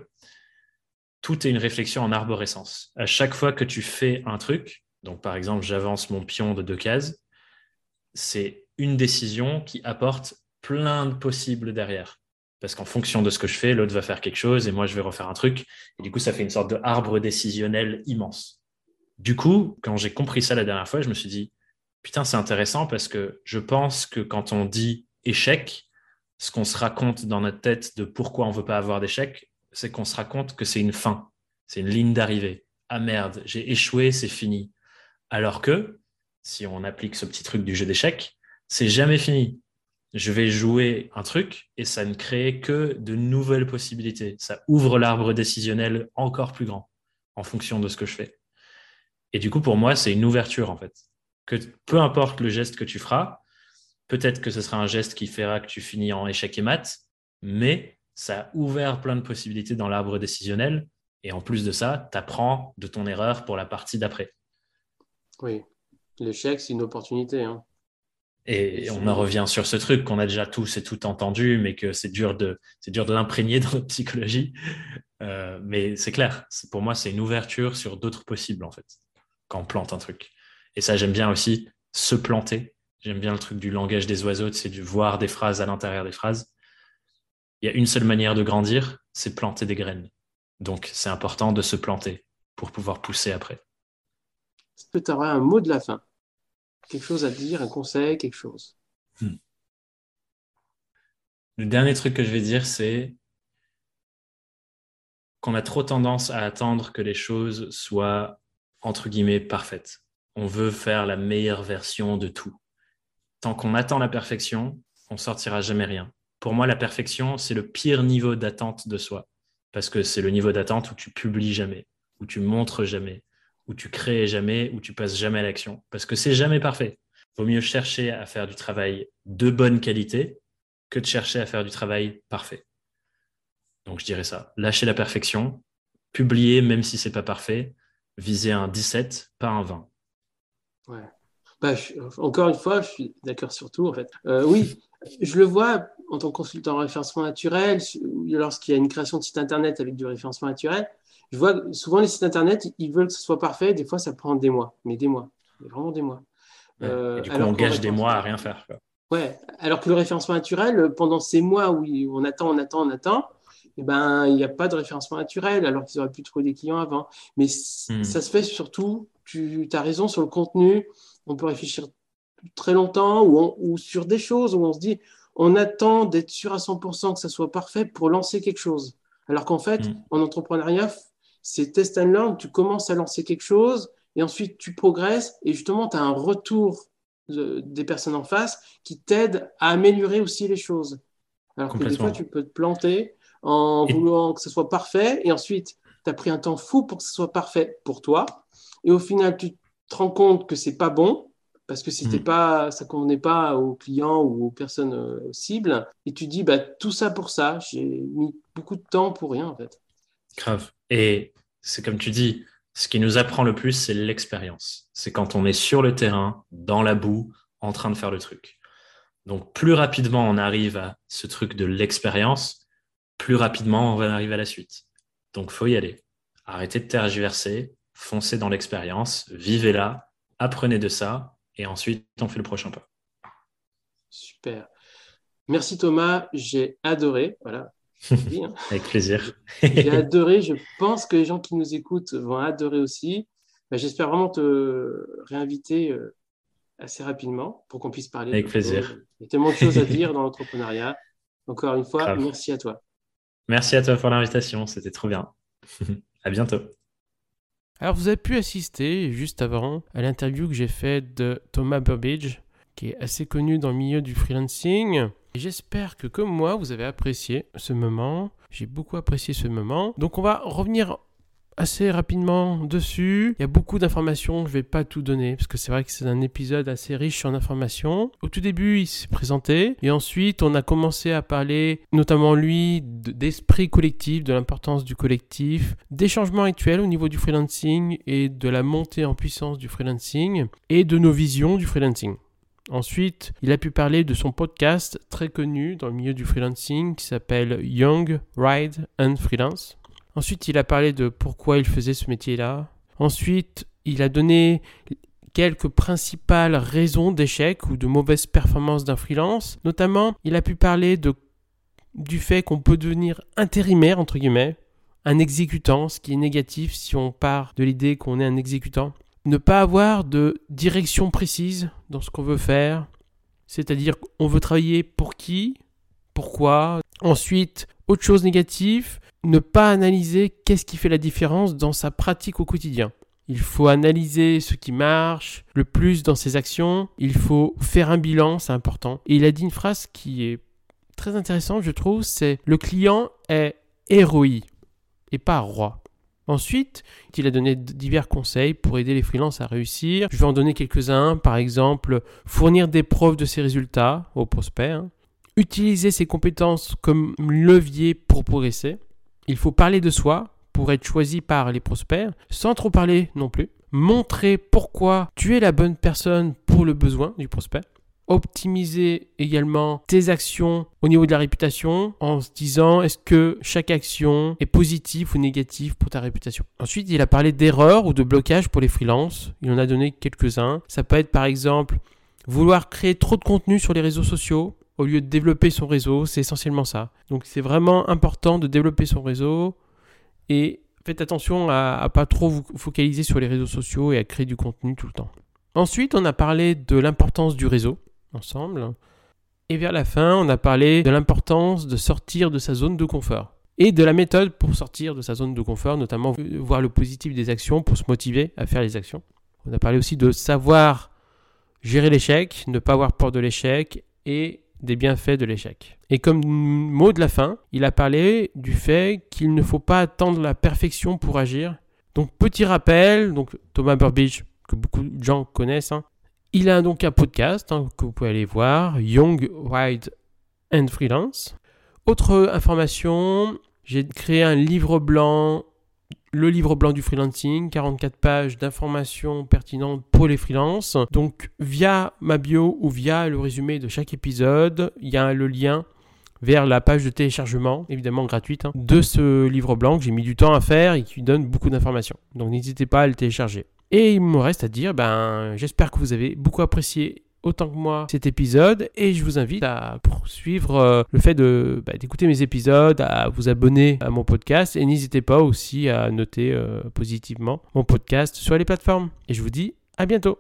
tout est une réflexion en arborescence. À chaque fois que tu fais un truc, donc par exemple j'avance mon pion de deux cases, c'est une décision qui apporte plein de possibles derrière. Parce qu'en fonction de ce que je fais, l'autre va faire quelque chose et moi, je vais refaire un truc. Et du coup, ça fait une sorte de arbre décisionnel immense. Du coup, quand j'ai compris ça la dernière fois, je me suis dit, putain, c'est intéressant parce que je pense que quand on dit échec, ce qu'on se raconte dans notre tête de pourquoi on ne veut pas avoir d'échec, c'est qu'on se raconte que c'est une fin, c'est une ligne d'arrivée. Ah merde, j'ai échoué, c'est fini. Alors que, si on applique ce petit truc du jeu d'échecs, c'est jamais fini. Je vais jouer un truc et ça ne crée que de nouvelles possibilités. Ça ouvre l'arbre décisionnel encore plus grand en fonction de ce que je fais. Et du coup, pour moi, c'est une ouverture en fait. Que peu importe le geste que tu feras, peut-être que ce sera un geste qui fera que tu finis en échec et mat, mais ça a ouvert plein de possibilités dans l'arbre décisionnel. Et en plus de ça, tu apprends de ton erreur pour la partie d'après. Oui, l'échec, c'est une opportunité. Hein. Et on en revient sur ce truc qu'on a déjà tous et tout entendu, mais que c'est dur de, c'est dur de l'imprégner dans notre psychologie. Euh, mais c'est clair, pour moi, c'est une ouverture sur d'autres possibles, en fait, quand on plante un truc. Et ça, j'aime bien aussi se planter. J'aime bien le truc du langage des oiseaux, c'est de voir des phrases à l'intérieur des phrases il y a une seule manière de grandir, c'est planter des graines. Donc, c'est important de se planter pour pouvoir pousser après. Est-ce que tu auras un mot de la fin? Quelque chose à dire, un conseil, quelque chose? Hmm. Le dernier truc que je vais dire, c'est qu'on a trop tendance à attendre que les choses soient, entre guillemets, parfaites. On veut faire la meilleure version de tout. Tant qu'on attend la perfection, on sortira jamais rien pour moi, la perfection, c'est le pire niveau d'attente de soi. Parce que c'est le niveau d'attente où tu publies jamais, où tu montres jamais, où tu crées jamais, où tu passes jamais à l'action. Parce que c'est jamais parfait. Vaut mieux chercher à faire du travail de bonne qualité que de chercher à faire du travail parfait. Donc je dirais ça. Lâcher la perfection, publier même si c'est pas parfait, viser un 17, pas un 20. Ouais. Bah, encore une fois, je suis d'accord sur tout en fait. Euh, oui, je le vois en tant que consultant en référencement naturel, lorsqu'il y a une création de site internet avec du référencement naturel, je vois souvent les sites internet, ils veulent que ce soit parfait. Des fois, ça prend des mois, mais des mois, vraiment des mois. Euh, du coup, on gâche des mois à rien faire. Ouais, alors que le référencement naturel, pendant ces mois où on attend, on attend, on attend, eh ben, il n'y a pas de référencement naturel, alors qu'ils auraient pu trouver des clients avant. Mais hmm. ça se fait surtout, tu as raison sur le contenu, on peut réfléchir très longtemps ou, ou, sur des choses où on se dit on attend d'être sûr à 100% que ça soit parfait pour lancer quelque chose. Alors qu'en fait, mm. en entrepreneuriat, c'est test and learn, tu commences à lancer quelque chose et ensuite tu progresses et justement tu as un retour des personnes en face qui t'aident à améliorer aussi les choses. Alors que des fois, tu peux te planter en voulant que ce soit parfait et ensuite tu as pris un temps fou pour que ce soit parfait pour toi et au final, tu te rends compte que c'est pas bon parce que c'était mm. pas, ça convenait pas aux clients ou aux personnes euh, cibles. Et tu dis, bah, tout ça pour ça, j'ai mis beaucoup de temps pour rien en fait. Grave. Et c'est comme tu dis, ce qui nous apprend le plus, c'est l'expérience. C'est quand on est sur le terrain, dans la boue, en train de faire le truc. Donc plus rapidement on arrive à ce truc de l'expérience, plus rapidement on va arriver à la suite. Donc faut y aller. Arrêtez de tergiverser, foncez dans l'expérience, vivez là, apprenez de ça et ensuite on fait le prochain pas. Super. Merci Thomas, j'ai adoré. Voilà. Hein. Avec plaisir. j'ai adoré. Je pense que les gens qui nous écoutent vont adorer aussi. Bah, j'espère vraiment te réinviter euh, assez rapidement pour qu'on puisse parler. Avec plaisir. Il y a tellement de choses à dire dans l'entrepreneuriat. Encore une fois, merci à toi. Merci à toi pour l'invitation. C'était trop bien. à bientôt. Alors vous avez pu assister juste avant à l'interview que j'ai faite de Thomas Burbidge, qui est assez connu dans le milieu du freelancing. J'espère que comme moi, vous avez apprécié ce moment. J'ai beaucoup apprécié ce moment. Donc on va revenir assez rapidement dessus. Il y a beaucoup d'informations, je vais pas tout donner parce que c'est vrai que c'est un épisode assez riche en informations. Au tout début, il s'est présenté et ensuite on a commencé à parler, notamment lui, d'esprit collectif, de l'importance du collectif, des changements actuels au niveau du freelancing et de la montée en puissance du freelancing et de nos visions du freelancing. Ensuite, il a pu parler de son podcast très connu dans le milieu du freelancing qui s'appelle Young, Ride and Freelance. Ensuite, il a parlé de pourquoi il faisait ce métier-là. Ensuite, il a donné quelques principales raisons d'échec ou de mauvaise performance d'un freelance. Notamment, il a pu parler du fait qu'on peut devenir intérimaire, entre guillemets, un exécutant, ce qui est négatif si on part de l'idée qu'on est un exécutant. Ne pas avoir de direction précise dans ce qu'on veut faire, c'est-à-dire qu'on veut travailler pour qui, pourquoi. Ensuite, autre chose négative, ne pas analyser qu'est-ce qui fait la différence dans sa pratique au quotidien. Il faut analyser ce qui marche le plus dans ses actions. Il faut faire un bilan, c'est important. Et il a dit une phrase qui est très intéressante, je trouve, c'est le client est héroï et pas roi. Ensuite, il a donné divers conseils pour aider les freelances à réussir. Je vais en donner quelques-uns. Par exemple, fournir des preuves de ses résultats aux prospects. Hein. Utiliser ses compétences comme levier pour progresser. Il faut parler de soi pour être choisi par les prospects, sans trop parler non plus. Montrer pourquoi tu es la bonne personne pour le besoin du prospect optimiser également tes actions au niveau de la réputation en se disant est-ce que chaque action est positive ou négative pour ta réputation? Ensuite, il a parlé d'erreurs ou de blocages pour les freelances. Il en a donné quelques-uns. Ça peut être par exemple vouloir créer trop de contenu sur les réseaux sociaux au lieu de développer son réseau. C'est essentiellement ça. Donc c'est vraiment important de développer son réseau et faites attention à, à pas trop vous focaliser sur les réseaux sociaux et à créer du contenu tout le temps. Ensuite, on a parlé de l'importance du réseau ensemble. Et vers la fin, on a parlé de l'importance de sortir de sa zone de confort et de la méthode pour sortir de sa zone de confort, notamment voir le positif des actions pour se motiver à faire les actions. On a parlé aussi de savoir gérer l'échec, ne pas avoir peur de l'échec et des bienfaits de l'échec. Et comme mot de la fin, il a parlé du fait qu'il ne faut pas attendre la perfection pour agir. Donc petit rappel, donc Thomas Burbidge, que beaucoup de gens connaissent, hein, il a donc un podcast hein, que vous pouvez aller voir, Young, Wild and Freelance. Autre information, j'ai créé un livre blanc, le livre blanc du freelancing, 44 pages d'informations pertinentes pour les freelances. Donc via ma bio ou via le résumé de chaque épisode, il y a le lien vers la page de téléchargement, évidemment gratuite, hein, de ce livre blanc que j'ai mis du temps à faire et qui donne beaucoup d'informations. Donc n'hésitez pas à le télécharger. Et il me reste à dire, ben, j'espère que vous avez beaucoup apprécié autant que moi cet épisode et je vous invite à poursuivre euh, le fait de bah, d'écouter mes épisodes, à vous abonner à mon podcast et n'hésitez pas aussi à noter euh, positivement mon podcast sur les plateformes. Et je vous dis à bientôt.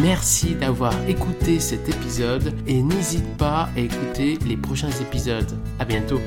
Merci d'avoir écouté cet épisode et n'hésite pas à écouter les prochains épisodes. À bientôt.